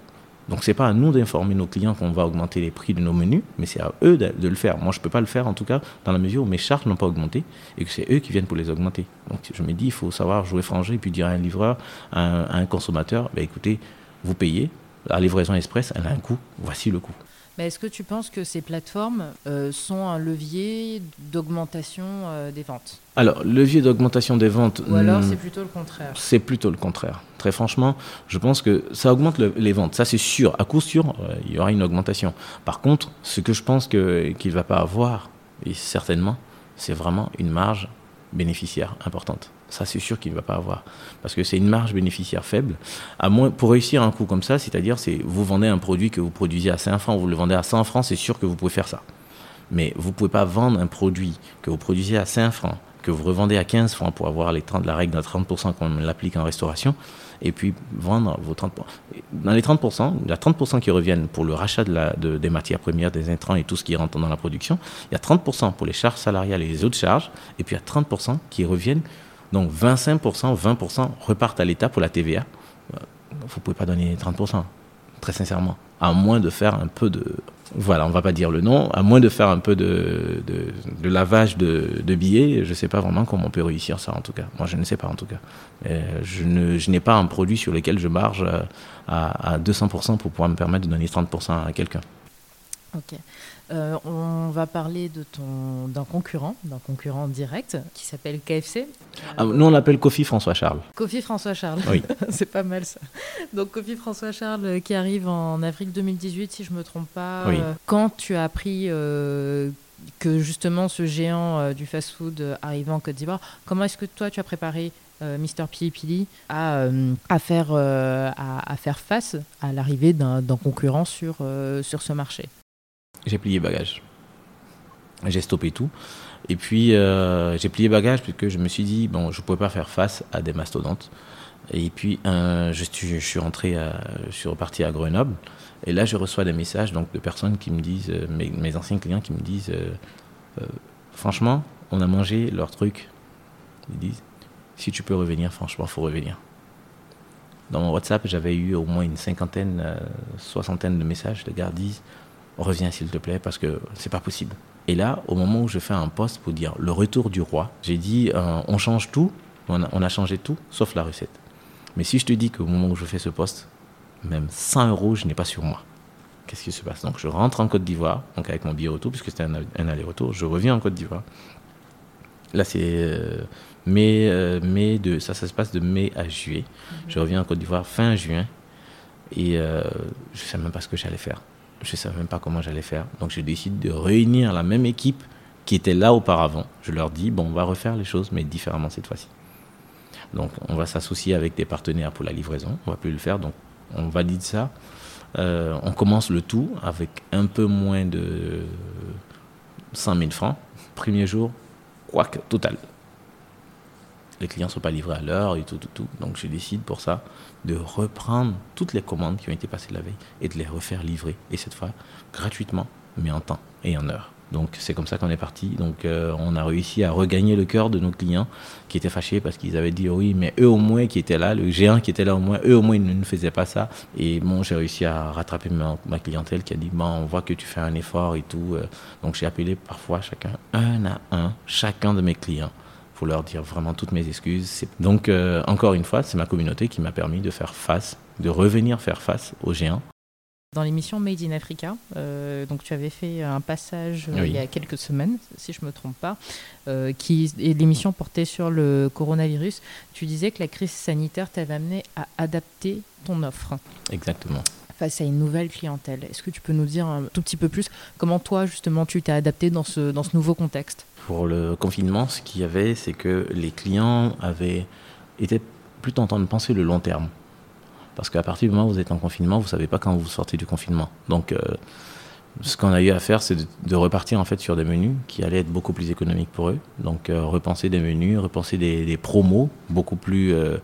Donc, ce n'est pas à nous d'informer nos clients qu'on va augmenter les prix de nos menus, mais c'est à eux de, le faire. Moi, je ne peux pas le faire, en tout cas, dans la mesure où mes charges n'ont pas augmenté et que c'est eux qui viennent pour les augmenter. Donc, je me dis, il faut savoir jouer frangé et puis dire à un livreur, à un, à un consommateur, bah, écoutez, vous payez, la livraison express, elle a un coût. Voici le coût. Mais est-ce que tu penses que ces plateformes euh, sont un levier d'augmentation euh, des ventes? Alors, levier d'augmentation des ventes. Ou alors hmm, c'est plutôt le contraire? C'est plutôt le contraire. Très franchement, je pense que ça augmente les ventes. Ça, c'est sûr. À coup sûr, euh, il y aura une augmentation. Par contre, ce que je pense qu'il ne va pas avoir, et certainement, c'est vraiment une marge bénéficiaire importante. Ça, c'est sûr qu'il ne va pas avoir. Parce que c'est une marge bénéficiaire faible. Pour réussir un coup comme ça, c'est-à-dire, c'est vous vendez un produit que vous produisez à 5 francs, vous le vendez à 100 francs, c'est sûr que vous pouvez faire ça. Mais vous ne pouvez pas vendre un produit que vous produisez à 5 francs que vous revendez à 15 francs pour avoir les 30, la règle de 30% qu'on l'applique en restauration, et puis vendre vos 30%. Dans les 30%, il y a 30% qui reviennent pour le rachat de, des matières premières, des intrants et tout ce qui rentre dans la production. Il y a 30% pour les charges salariales et les autres charges, et puis il y a 30% qui reviennent. Donc 25%, 20% repartent à l'État pour la TVA. Vous ne pouvez pas donner 30%, très sincèrement, à moins de faire un peu de voilà, on va pas dire le nom, à moins de faire un peu de, de, lavage de, billets, je ne sais pas vraiment comment on peut réussir ça en tout cas. Moi, je ne sais pas en tout cas. je, ne, je n'ai pas un produit sur lequel je marge à, à 200% pour pouvoir me permettre de donner 30% à quelqu'un. Ok. Euh, on va parler de ton d'un concurrent, d'un concurrent direct qui s'appelle KFC. Ah, nous on l'appelle Kofi François Charles. Kofi François Charles. Oui. c'est pas mal ça. Donc Kofi François Charles euh, qui arrive en avril 2018 si je me trompe pas. Oui. Euh, quand tu as appris que justement ce géant du fast-food arrivait en Côte d'Ivoire, comment est-ce que toi tu as préparé Mister Pili Pili à, à, faire, à, à, faire face à l'arrivée d'un concurrent sur, sur ce marché? J'ai plié bagage. J'ai stoppé tout. Et puis, euh, j'ai plié bagage puisque je me suis dit, bon, je ne pouvais pas faire face à des mastodontes. Et puis, je, suis, rentré, je suis reparti à Grenoble. Et là, je reçois des messages donc, de personnes qui me disent, euh, mes, anciens clients qui me disent, euh, franchement, on a mangé leur truc. Ils disent, si tu peux revenir, franchement, il faut revenir. Dans mon WhatsApp, j'avais eu au moins une cinquantaine, soixantaine de messages. Les gars reviens s'il te plaît parce que c'est pas possible. Et là, au moment où je fais un poste pour dire le retour du roi, j'ai dit euh, on change tout, on a, on a, changé tout sauf la recette. Mais si je te dis qu'au moment où je fais ce poste, même 100 euros, je n'ai pas sur moi. Qu'est-ce qui se passe? Donc je rentre en Côte d'Ivoire, donc avec mon billet retour, puisque c'était un, un aller-retour, je reviens en Côte d'Ivoire. Là, c'est euh, mai, euh, mai de, ça, ça se passe de mai à juillet. Mm -hmm. Je reviens en Côte d'Ivoire fin juin et euh, je ne sais même pas ce que j'allais faire je ne savais même pas comment j'allais faire. Donc je décide de réunir la même équipe qui était là auparavant. Je leur dis, bon, on va refaire les choses, mais différemment cette fois-ci. Donc on va s'associer avec des partenaires pour la livraison. On va plus le faire, donc on valide ça. Euh, on commence le tout avec un peu moins de 100 000 francs. Premier jour, quoique, total. Les clients ne sont pas livrés à l'heure et tout, tout, tout. Donc je décide pour ça de reprendre toutes les commandes qui ont été passées la veille et de les refaire livrer. Et cette fois, gratuitement, mais en temps et en heure. Donc c'est comme ça qu'on est parti. Donc euh, on a réussi à regagner le cœur de nos clients qui étaient fâchés parce qu'ils avaient dit oui, mais eux au moins qui étaient là, le géant qui était là au moins, eux au moins ne faisaient pas ça. Et bon, j'ai réussi à rattraper ma, ma, clientèle qui a dit bon, on voit que tu fais un effort et tout. Donc j'ai appelé parfois chacun, un à un, chacun de mes clients pour leur dire vraiment toutes mes excuses. Donc, euh, encore une fois, c'est ma communauté qui m'a permis de faire face, de revenir faire face aux géants. Dans l'émission Made in Africa, euh, donc tu avais fait un passage euh, Oui. il y a quelques semaines, si je ne me trompe pas, euh, qui et l'émission portait sur le coronavirus. Tu disais que la crise sanitaire t'avait amené à adapter ton offre Exactement. face à une nouvelle clientèle. Est-ce que tu peux nous dire un tout petit peu plus comment toi, justement, tu t'es adapté dans ce, dans ce nouveau contexte? Pour le confinement, ce qu'il y avait, c'est que les clients avaient été plutôt en train de penser le long terme. Parce qu'à partir du moment où vous êtes en confinement, vous ne savez pas quand vous sortez du confinement. Donc, euh, ce qu'on a eu à faire, c'est de, repartir en fait sur des menus qui allaient être beaucoup plus économiques pour eux. Donc, euh, repenser des menus, repenser des, des promos beaucoup plus, euh,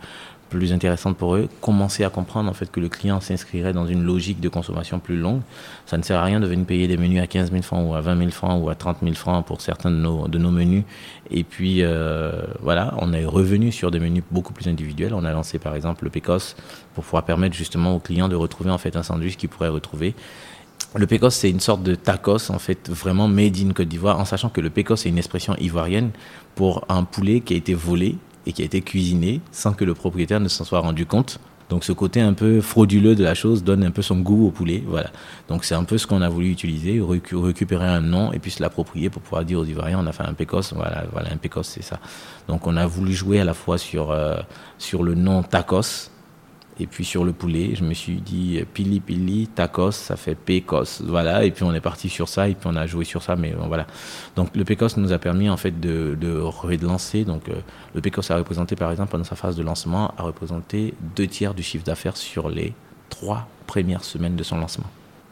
plus intéressantes pour eux. Commencer à comprendre en fait que le client s'inscrirait dans une logique de consommation plus longue. Ça ne sert à rien de venir payer des menus à 15 000 francs ou à 20 000 francs ou à 30 000 francs pour certains de nos, de nos menus. Et puis, euh, voilà, on est revenu sur des menus beaucoup plus individuels. On a lancé par exemple le Pécos pour pouvoir permettre justement aux clients de retrouver en fait un sandwich qu'ils pourraient retrouver. Le pécos, c'est une sorte de tacos, en fait, vraiment made in Côte d'Ivoire, en sachant que le pécos, c'est une expression ivoirienne pour un poulet qui a été volé et qui a été cuisiné sans que le propriétaire ne s'en soit rendu compte. Donc ce côté un peu frauduleux de la chose donne un peu son goût au poulet. Voilà. Donc c'est un peu ce qu'on a voulu utiliser, récu récupérer un nom et puis se l'approprier pour pouvoir dire aux Ivoiriens on a fait un pécos. Voilà, voilà un pécos, c'est ça. Donc on a voulu jouer à la fois sur, euh, sur le nom tacos, et puis sur le poulet, je me suis dit pili pili, tacos, ça fait pécos. Voilà, et puis on est parti sur ça, et puis on a joué sur ça, mais bon, voilà. Donc le pécos nous a permis en fait de, de relancer. Donc euh, le pécos a représenté par exemple pendant sa phase de lancement, a représenté deux tiers du chiffre d'affaires sur les trois premières semaines de son lancement.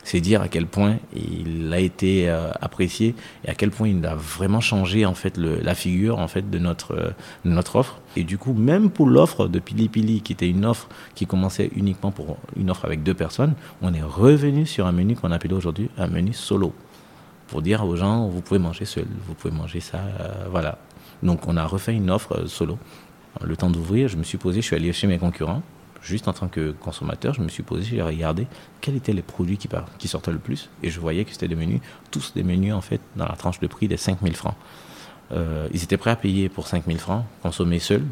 C'est dire à quel point il a été euh, apprécié et à quel point il a vraiment changé en fait la figure en fait de notre euh, de notre offre. Et du coup, même pour l'offre de Pili Pili, qui était une offre qui commençait uniquement pour une offre avec deux personnes, on est revenu sur un menu qu'on appelle aujourd'hui un menu solo pour dire aux gens vous pouvez manger seul, vous pouvez manger ça, euh, voilà. Donc on a refait une offre solo. Le temps d'ouvrir, je me suis posé, je suis allé chez mes concurrents juste en tant que consommateur, je me suis posé, j'ai regardé quels étaient les produits qui, sortaient le plus. Et je voyais que c'était des menus, tous des menus en fait, dans la tranche de prix des 5000 francs. Euh, ils étaient prêts à payer pour 5000 francs, consommer seuls,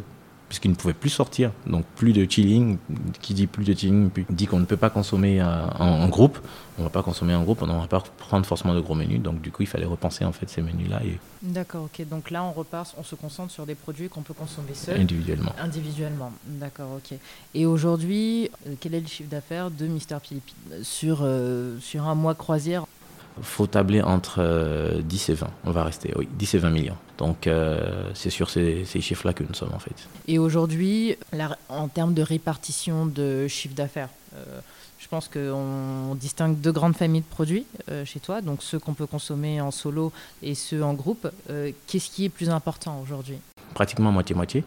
puisqu'ils ne pouvaient plus sortir. Donc plus de chilling, qui dit plus de chilling, dit qu'on ne peut pas consommer euh, en, en, groupe. On ne va pas consommer en groupe, on ne va pas prendre forcément de gros menus. Donc du coup, il fallait repenser en fait ces menus-là. Et... D'accord, ok. Donc là, on repart, on se concentre sur des produits qu'on peut consommer seul. Individuellement. Individuellement, d'accord, ok. Et aujourd'hui, euh, quel est le chiffre d'affaires de Mister Philippe sur, euh, sur un mois croisière? Faut tabler entre euh, 10 et 20. On va rester, oui, 10 et 20 millions. Donc euh, c'est sur ces, chiffres-là que nous sommes en fait. Et aujourd'hui, en termes de répartition de chiffre d'affaires, euh, je pense qu'on distingue deux grandes familles de produits euh, chez toi, donc ceux qu'on peut consommer en solo et ceux en groupe. Qu'est-ce qui est plus important aujourd'hui? Pratiquement moitié-moitié.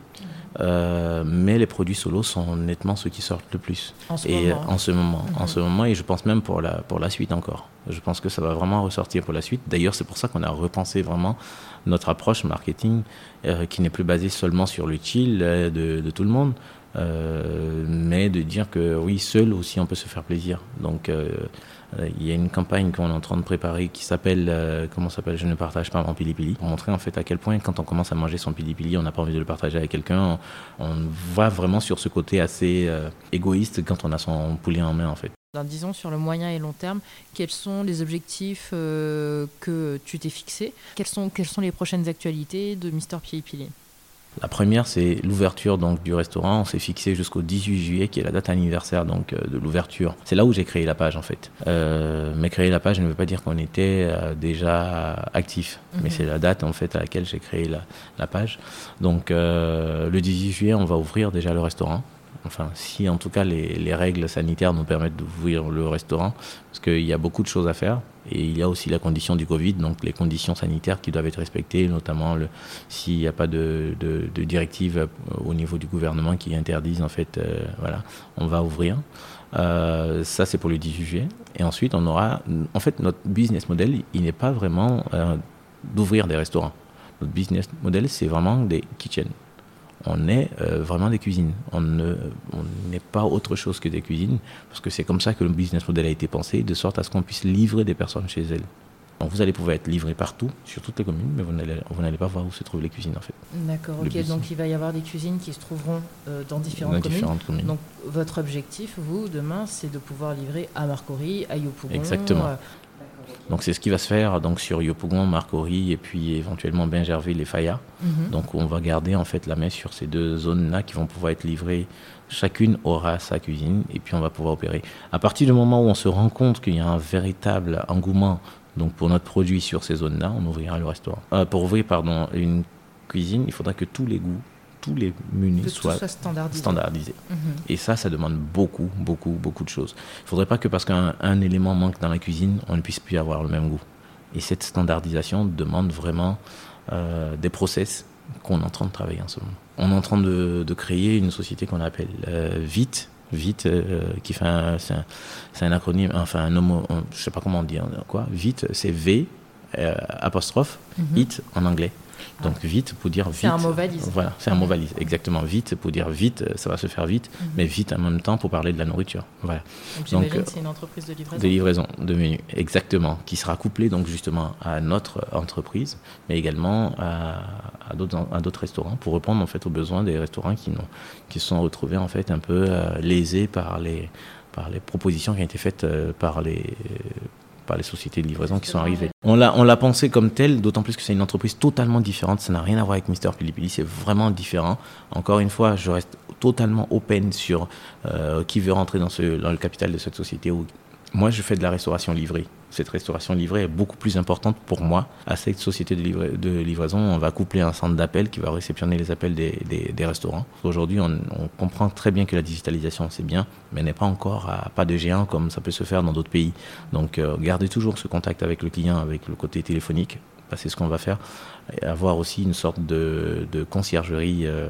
Euh, mais les produits solo sont nettement ceux qui sortent le plus. En ce et moment. en ce moment, Mhm. en ce moment, et je pense même pour la pour la suite encore. Je pense que ça va vraiment ressortir pour la suite. D'ailleurs, c'est pour ça qu'on a repensé vraiment notre approche marketing, euh, qui n'est plus basée seulement sur le chill euh, de, de tout le monde, euh, mais de dire que oui, seul aussi, on peut se faire plaisir. Donc euh, euh, il y a une campagne qu'on est en train de préparer qui s'appelle euh, comment s'appelle Je ne partage pas mon pili pili pour montrer en fait à quel point quand on commence à manger son pili pili, on n'a pas envie de le partager avec quelqu'un. On, on va vraiment sur ce côté assez euh, égoïste quand on a son poulet en main en fait. Dans, disons sur le moyen et long terme, quels sont les objectifs euh, que tu t'es fixés? Quelles sont, quelles sont les prochaines actualités de Mister Pili Pili La première, c'est l'ouverture donc du restaurant. On s'est fixé jusqu'au 18 juillet, qui est la date anniversaire donc euh, de l'ouverture. C'est là où j'ai créé la page en fait. Euh, mais créer la page ne veut pas dire qu'on était euh, déjà actif, Mhm. mais c'est la date en fait à laquelle j'ai créé la, la page. Donc euh, le 18 juillet, on va ouvrir déjà le restaurant. Enfin, si en tout cas les, les règles sanitaires nous permettent d'ouvrir le restaurant, parce qu'il y a beaucoup de choses à faire. Et il y a aussi la condition du Covid, donc les conditions sanitaires qui doivent être respectées, notamment s'il n'y a pas de, directive au niveau du gouvernement qui interdisent, en fait, euh, voilà, on va ouvrir. Euh, ça, c'est pour le 18 juillet. Et ensuite, on aura, en fait, notre business model, il n'est pas vraiment euh, d'ouvrir des restaurants. Notre business model, c'est vraiment des kitchens on est euh, vraiment des cuisines. On ne on n'est pas autre chose que des cuisines, parce que c'est comme ça que le business model a été pensé, de sorte à ce qu'on puisse livrer des personnes chez elles. Donc vous allez pouvoir être livré partout, sur toutes les communes, mais vous n'allez, pas voir où se trouvent les cuisines en fait. D'accord, ok. Donc il va y avoir des cuisines qui se trouveront euh, dans différentes Dans communes. différentes communes. Donc votre objectif, vous, demain, c'est de pouvoir livrer à Marcory, à Yopougon. Exactement. euh, Donc c'est ce qui va se faire donc sur Yopougon, Marcory et puis éventuellement Bingerville et Faya. mhm. Donc on va garder en fait la main sur ces deux zones-là qui vont pouvoir être livrées. Chacune aura sa cuisine et puis on va pouvoir opérer. À partir du moment où on se rend compte qu'il y a un véritable engouement donc pour notre produit sur ces zones-là, on ouvrira le restaurant. Euh, pour ouvrir pardon une cuisine, il faudra que tous les goûts, tous les menus Que soient soit standardisés. Mhm. Et ça, ça demande beaucoup, beaucoup, beaucoup de choses. Il ne faudrait pas que parce qu'un un élément manque dans la cuisine, on ne puisse plus avoir le même goût. Et cette standardisation demande vraiment euh, des process qu'on est en train de travailler en ce moment. On est en train de, de créer une société qu'on appelle euh, VIT. VIT, euh, qui fait un, c'est un, acronyme, enfin un homo, un- je sais pas comment dire, quoi. VIT, c'est V, euh, apostrophe, Mhm. IT en anglais. Donc vite pour dire vite. C'est un mot valise. Voilà, c'est un mot valise, exactement. Vite pour dire vite, euh, ça va se faire vite, Mhm. mais vite en même temps pour parler de la nourriture. Voilà. Donc que c'est une entreprise de livraison. De livraison de menus, exactement, qui sera couplé donc justement à notre entreprise, mais également à, à d'autres restaurants pour répondre en fait aux besoins des restaurants qui qui se sont retrouvés en fait un peu euh, lésés par les par les propositions qui ont été faites euh, par les par les sociétés de livraison qui sont arrivées. On l'a on l'a pensé comme tel, d'autant plus que c'est une entreprise totalement différente. Ça n'a rien à voir avec Mister Pili Pili, c'est vraiment différent. Encore une fois, je reste totalement open sur euh, qui veut rentrer dans, ce, dans le capital de cette société moi, je fais de la restauration livrée. Cette restauration livrée est beaucoup plus importante pour moi. À cette société de, livraison, on va coupler un centre d'appel qui va réceptionner les appels des, restaurants. Aujourd'hui, on, on, comprend très bien que la digitalisation, c'est bien, mais n'est pas encore à pas de géant comme ça peut se faire dans d'autres pays. Donc, euh, gardez toujours ce contact avec le client, avec le côté téléphonique. C'est ce qu'on va faire avoir aussi une sorte de, conciergerie euh,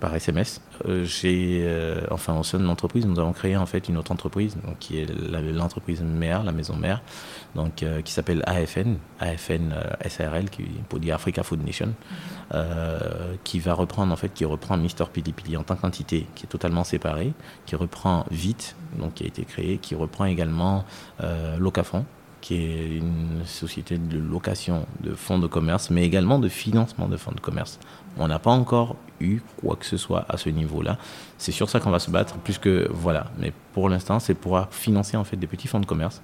par SMS. Euh, j'ai, euh, enfin, au sein de l'entreprise, nous avons créé en fait une autre entreprise, donc, qui est l'entreprise mère, la maison mère, donc qui s'appelle AFN, AFN SARL, qui pour dire Africa Food Nation, qui va reprendre en fait, qui reprend Mister Pili Pili en tant qu'entité, qui est totalement séparée, qui reprend Vite, donc qui a été créé, qui reprend également Locafon, qui est une société de location de fonds de commerce, mais également de financement de fonds de commerce. On n'a pas encore eu quoi que ce soit à ce niveau-là. C'est sur ça qu'on va se battre, puisque voilà. Mais pour l'instant, c'est pouvoir financer en fait des petits fonds de commerce,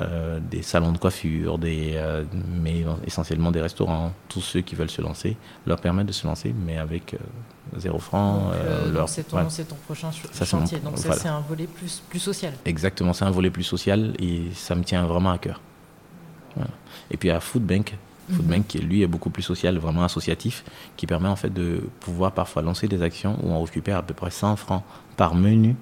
euh, des salons de coiffure, des, euh, mais essentiellement des restaurants. Tous ceux qui veulent se lancer, leur permettre de se lancer, mais avec euh, zéro franc. c'est ton, ton, prochain chantier. Donc ça, c'est un volet plus, plus social. Exactement, c'est un volet plus social et ça me tient vraiment à cœur. Et puis à Foodbank, Foodbank, qui lui est beaucoup plus social, vraiment associatif, qui permet en fait de pouvoir parfois lancer des actions où on récupère à peu près 100 francs par menu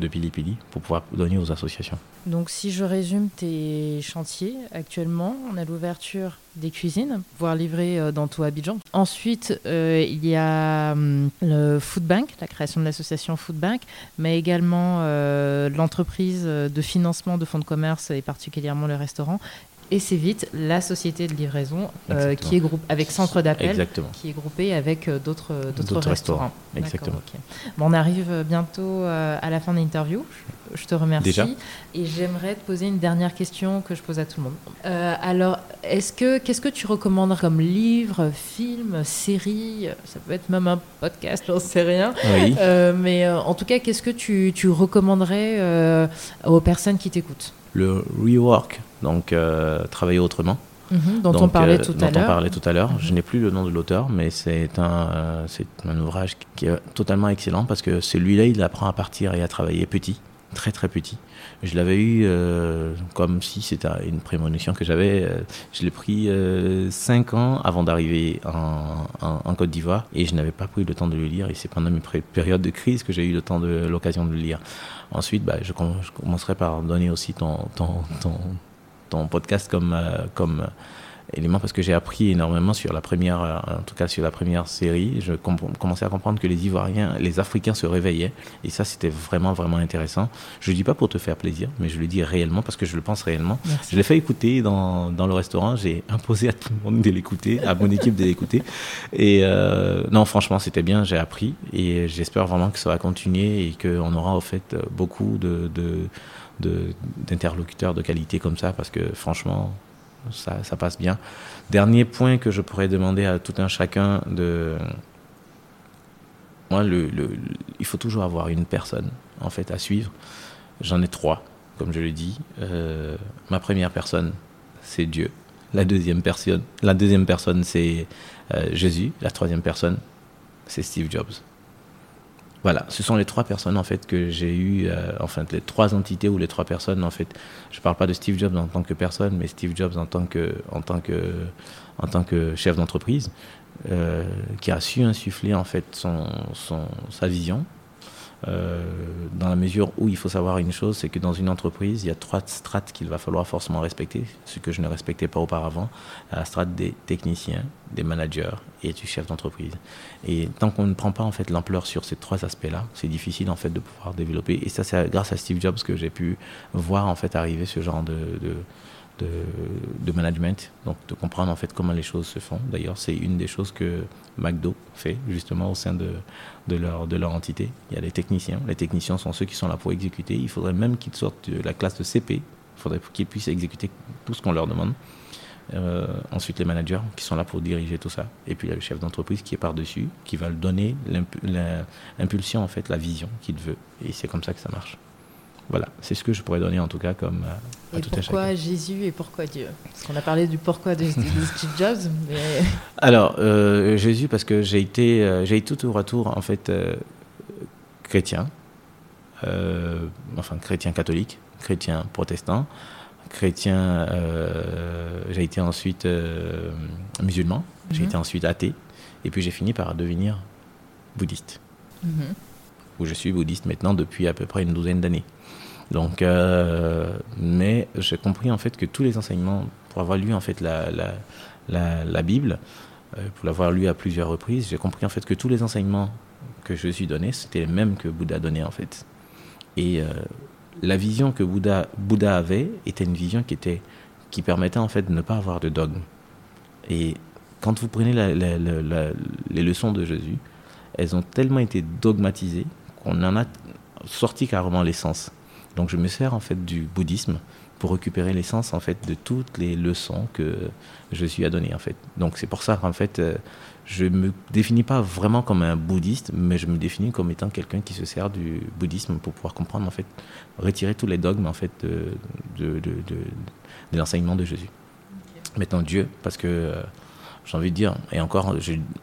de Pili Pili pour pouvoir donner aux associations. Donc si je résume tes chantiers, actuellement on a l'ouverture des cuisines, voire livrées euh, dans tout Abidjan. Ensuite euh, il y a hum, le Food Bank, la création de l'association Food Bank, mais également euh, l'entreprise de financement de fonds de commerce et particulièrement le restaurant et c'est vite la société de livraison euh, qui est groupe avec centre d'appel qui est groupé avec euh, d'autres euh, d'autres restaurants. Exactement. Bon, on arrive bientôt à la fin de l'interview. Je, te remercie Déjà et j'aimerais te poser une dernière question que je pose à tout le monde. alors, est-ce que qu'est-ce que tu recommandes comme livre, film, série? Ça peut être même un podcast, j'en sais rien. Oui. mais en tout cas, qu'est-ce que tu, tu recommanderais aux personnes qui t'écoutent? Le rework donc euh, Travailler autrement. Mhm, dont, on parlait, tout dont on parlait tout à l'heure. Je n'ai plus le nom de l'auteur, mais c'est un, euh, c'est un ouvrage qui est totalement excellent parce que celui-là, il apprend à partir et à travailler petit, très très petit. Je l'avais eu euh, comme si c'était une prémonition que j'avais. je l'ai pris cinq ans avant d'arriver en, en, Côte d'Ivoire et je n'avais pas pris le temps de le lire. Et c'est pendant mes périodes de crise que j'ai eu le temps de l'occasion de le lire. Ensuite, bah, je, je, commencerai par donner aussi ton, ton, ton ton podcast comme, euh, comme élément parce que j'ai appris énormément sur la première, euh, en tout cas sur la première série. Je commençais à comprendre que les Ivoiriens, les Africains se réveillaient et ça c'était vraiment vraiment intéressant. Je le dis pas pour te faire plaisir, mais je le dis réellement parce que je le pense réellement. Je l'ai fait écouter dans, dans le restaurant. J'ai imposé à tout le monde de l'écouter, à mon équipe de l'écouter. Et euh, non, franchement c'était bien. J'ai appris et j'espère vraiment que ça va continuer et qu'on aura au fait beaucoup de, de d'interlocuteurs de, qualité comme ça parce que franchement, ça, passe bien. Dernier point que je pourrais demander à tout un chacun de. Moi, il faut toujours avoir une personne en fait à suivre. J'en ai trois, comme je l'ai dit. Euh, ma première personne, c'est Dieu. La deuxième personne, la deuxième personne, c'est euh, Jésus. La troisième personne, c'est Steve Jobs. Voilà, ce sont les trois personnes en fait que j'ai eu, euh, enfin les trois entités ou les trois personnes en fait. Je parle pas de Steve Jobs en tant que personne, mais Steve Jobs en tant que, chef d'entreprise, euh, qui a su insuffler en fait sa vision, euh, dans la mesure où il faut savoir une chose, c'est que dans une entreprise, il y a trois strates qu'il va falloir forcément respecter, ce que je ne respectais pas auparavant, la strate des techniciens, des managers et du chef d'entreprise. Et tant qu'on ne prend pas en fait l'ampleur sur ces trois aspects-là, c'est difficile en fait de pouvoir développer. Et ça, c'est grâce à Steve Jobs que j'ai pu voir en fait arriver ce genre de, de de, management, donc de comprendre en fait comment les choses se font. D'ailleurs, c'est une des choses que McDo fait justement au sein de, de, leur, de leur entité. Il y a les techniciens. Les techniciens sont ceux qui sont là pour exécuter. Il faudrait même qu'ils sortent de la classe de CP. Il faudrait qu'ils puissent exécuter tout ce qu'on leur demande. Euh, ensuite, les managers qui sont là pour diriger tout ça. Et puis, il y a le chef d'entreprise qui est par-dessus, qui va donner l'impulsion, en fait, la vision qu'il veut. Et c'est comme ça que ça marche. Voilà, c'est ce que je pourrais donner en tout cas comme euh, à, et pourquoi Jésus et pourquoi Dieu? Parce qu'on a parlé du pourquoi de, Steve Jobs. Mais... Alors euh, Jésus parce que j'ai été euh, j'ai été tout tour à tour en fait chrétien, enfin chrétien catholique chrétien protestant, chrétien, j'ai été ensuite musulman, j'ai mhm. été ensuite athée, et puis j'ai fini par devenir bouddhiste. Mhm. Où je suis bouddhiste maintenant depuis à peu près une douzaine d'années. Donc, mais j'ai compris en fait que tous les enseignements, pour avoir lu en fait la, la, la, Bible, pour l'avoir lu à plusieurs reprises, j'ai compris en fait que tous les enseignements que je suis donné, c'était les mêmes que Bouddha donnait en fait. Et euh, la vision que Bouddha, Bouddha avait était une vision qui, était, qui permettait en fait de ne pas avoir de dogme. Et quand vous prenez les leçons de Jésus, elles ont tellement été dogmatisées qu'on en a sorti carrément l'essence. Donc je me sers en fait du bouddhisme pour récupérer l'essence en fait de toutes les leçons que je suis à donner en fait. Donc c'est pour ça qu'en fait euh, je me définis pas vraiment comme un bouddhiste, mais je me définis comme étant quelqu'un qui se sert du bouddhisme pour pouvoir comprendre en fait, retirer tous les dogmes en fait de, de, de, de, l'enseignement de Jésus. Maintenant Dieu, parce que euh, j'ai envie de dire, et encore,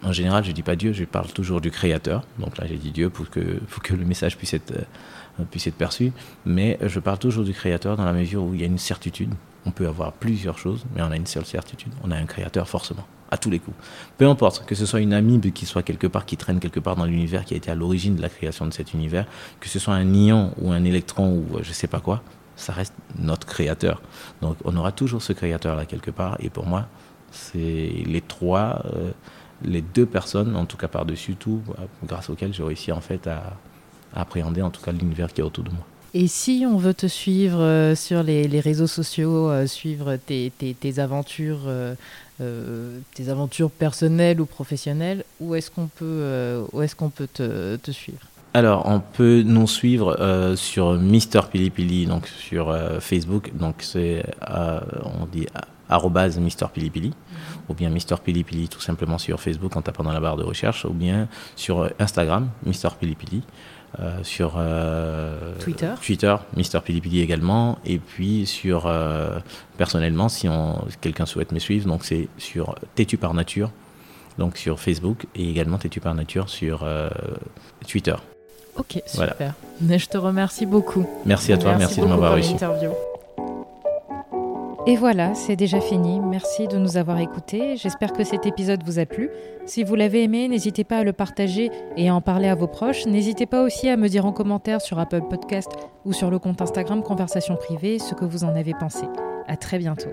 en général, je dis pas Dieu, je parle toujours du Créateur. Donc là, j'ai dit Dieu pour que, le message puisse être, euh, puisse être perçu. Mais je parle toujours du Créateur dans la mesure où il y a une certitude. On peut avoir plusieurs choses, mais on a une seule certitude. On a un Créateur forcément à tous les coups. Peu importe, que ce soit une amibe qui soit quelque part, qui traîne quelque part dans l'univers, qui a été à l'origine de la création de cet univers, que ce soit un ion ou un électron ou euh, je sais pas quoi, ça reste notre créateur. Donc on aura toujours ce créateur-là quelque part. Et pour moi, c'est les trois, euh, les deux personnes, en tout cas par-dessus tout, euh, grâce auxquelles j'ai réussi en fait à, appréhender en tout cas l'univers qui est autour de moi. Et si on veut te suivre sur les, réseaux sociaux, suivre tes, tes aventures euh, tes aventures personnelles ou professionnelles, où est-ce qu'on peut, euh, où est-ce qu'on peut te, te, suivre? Alors, on peut nous suivre euh, sur Mister Pili Pili, donc sur Facebook, donc c'est, on dit arrobase Mister Pili Pili, mhm. ou bien Mister Pili Pili tout simplement sur Facebook en tapant dans la barre de recherche, ou bien sur Instagram, Mister Pili Pili. Euh, sur euh, Twitter, Twitter, Mister Pilipili également, et puis sur euh, personnellement, si, quelqu'un souhaite me suivre, donc c'est sur Têtu par nature, donc sur Facebook, et également Têtu par nature sur Twitter. Ok, super. Mais je te remercie beaucoup. Merci à toi, merci, merci de m'avoir reçu. Et voilà, c'est déjà fini. Merci de nous avoir écoutés. J'espère que cet épisode vous a plu. Si vous l'avez aimé, n'hésitez pas à le partager et à en parler à vos proches. N'hésitez pas aussi à me dire en commentaire sur Apple Podcast ou sur le compte Instagram Conversation Privée ce que vous en avez pensé. À très bientôt.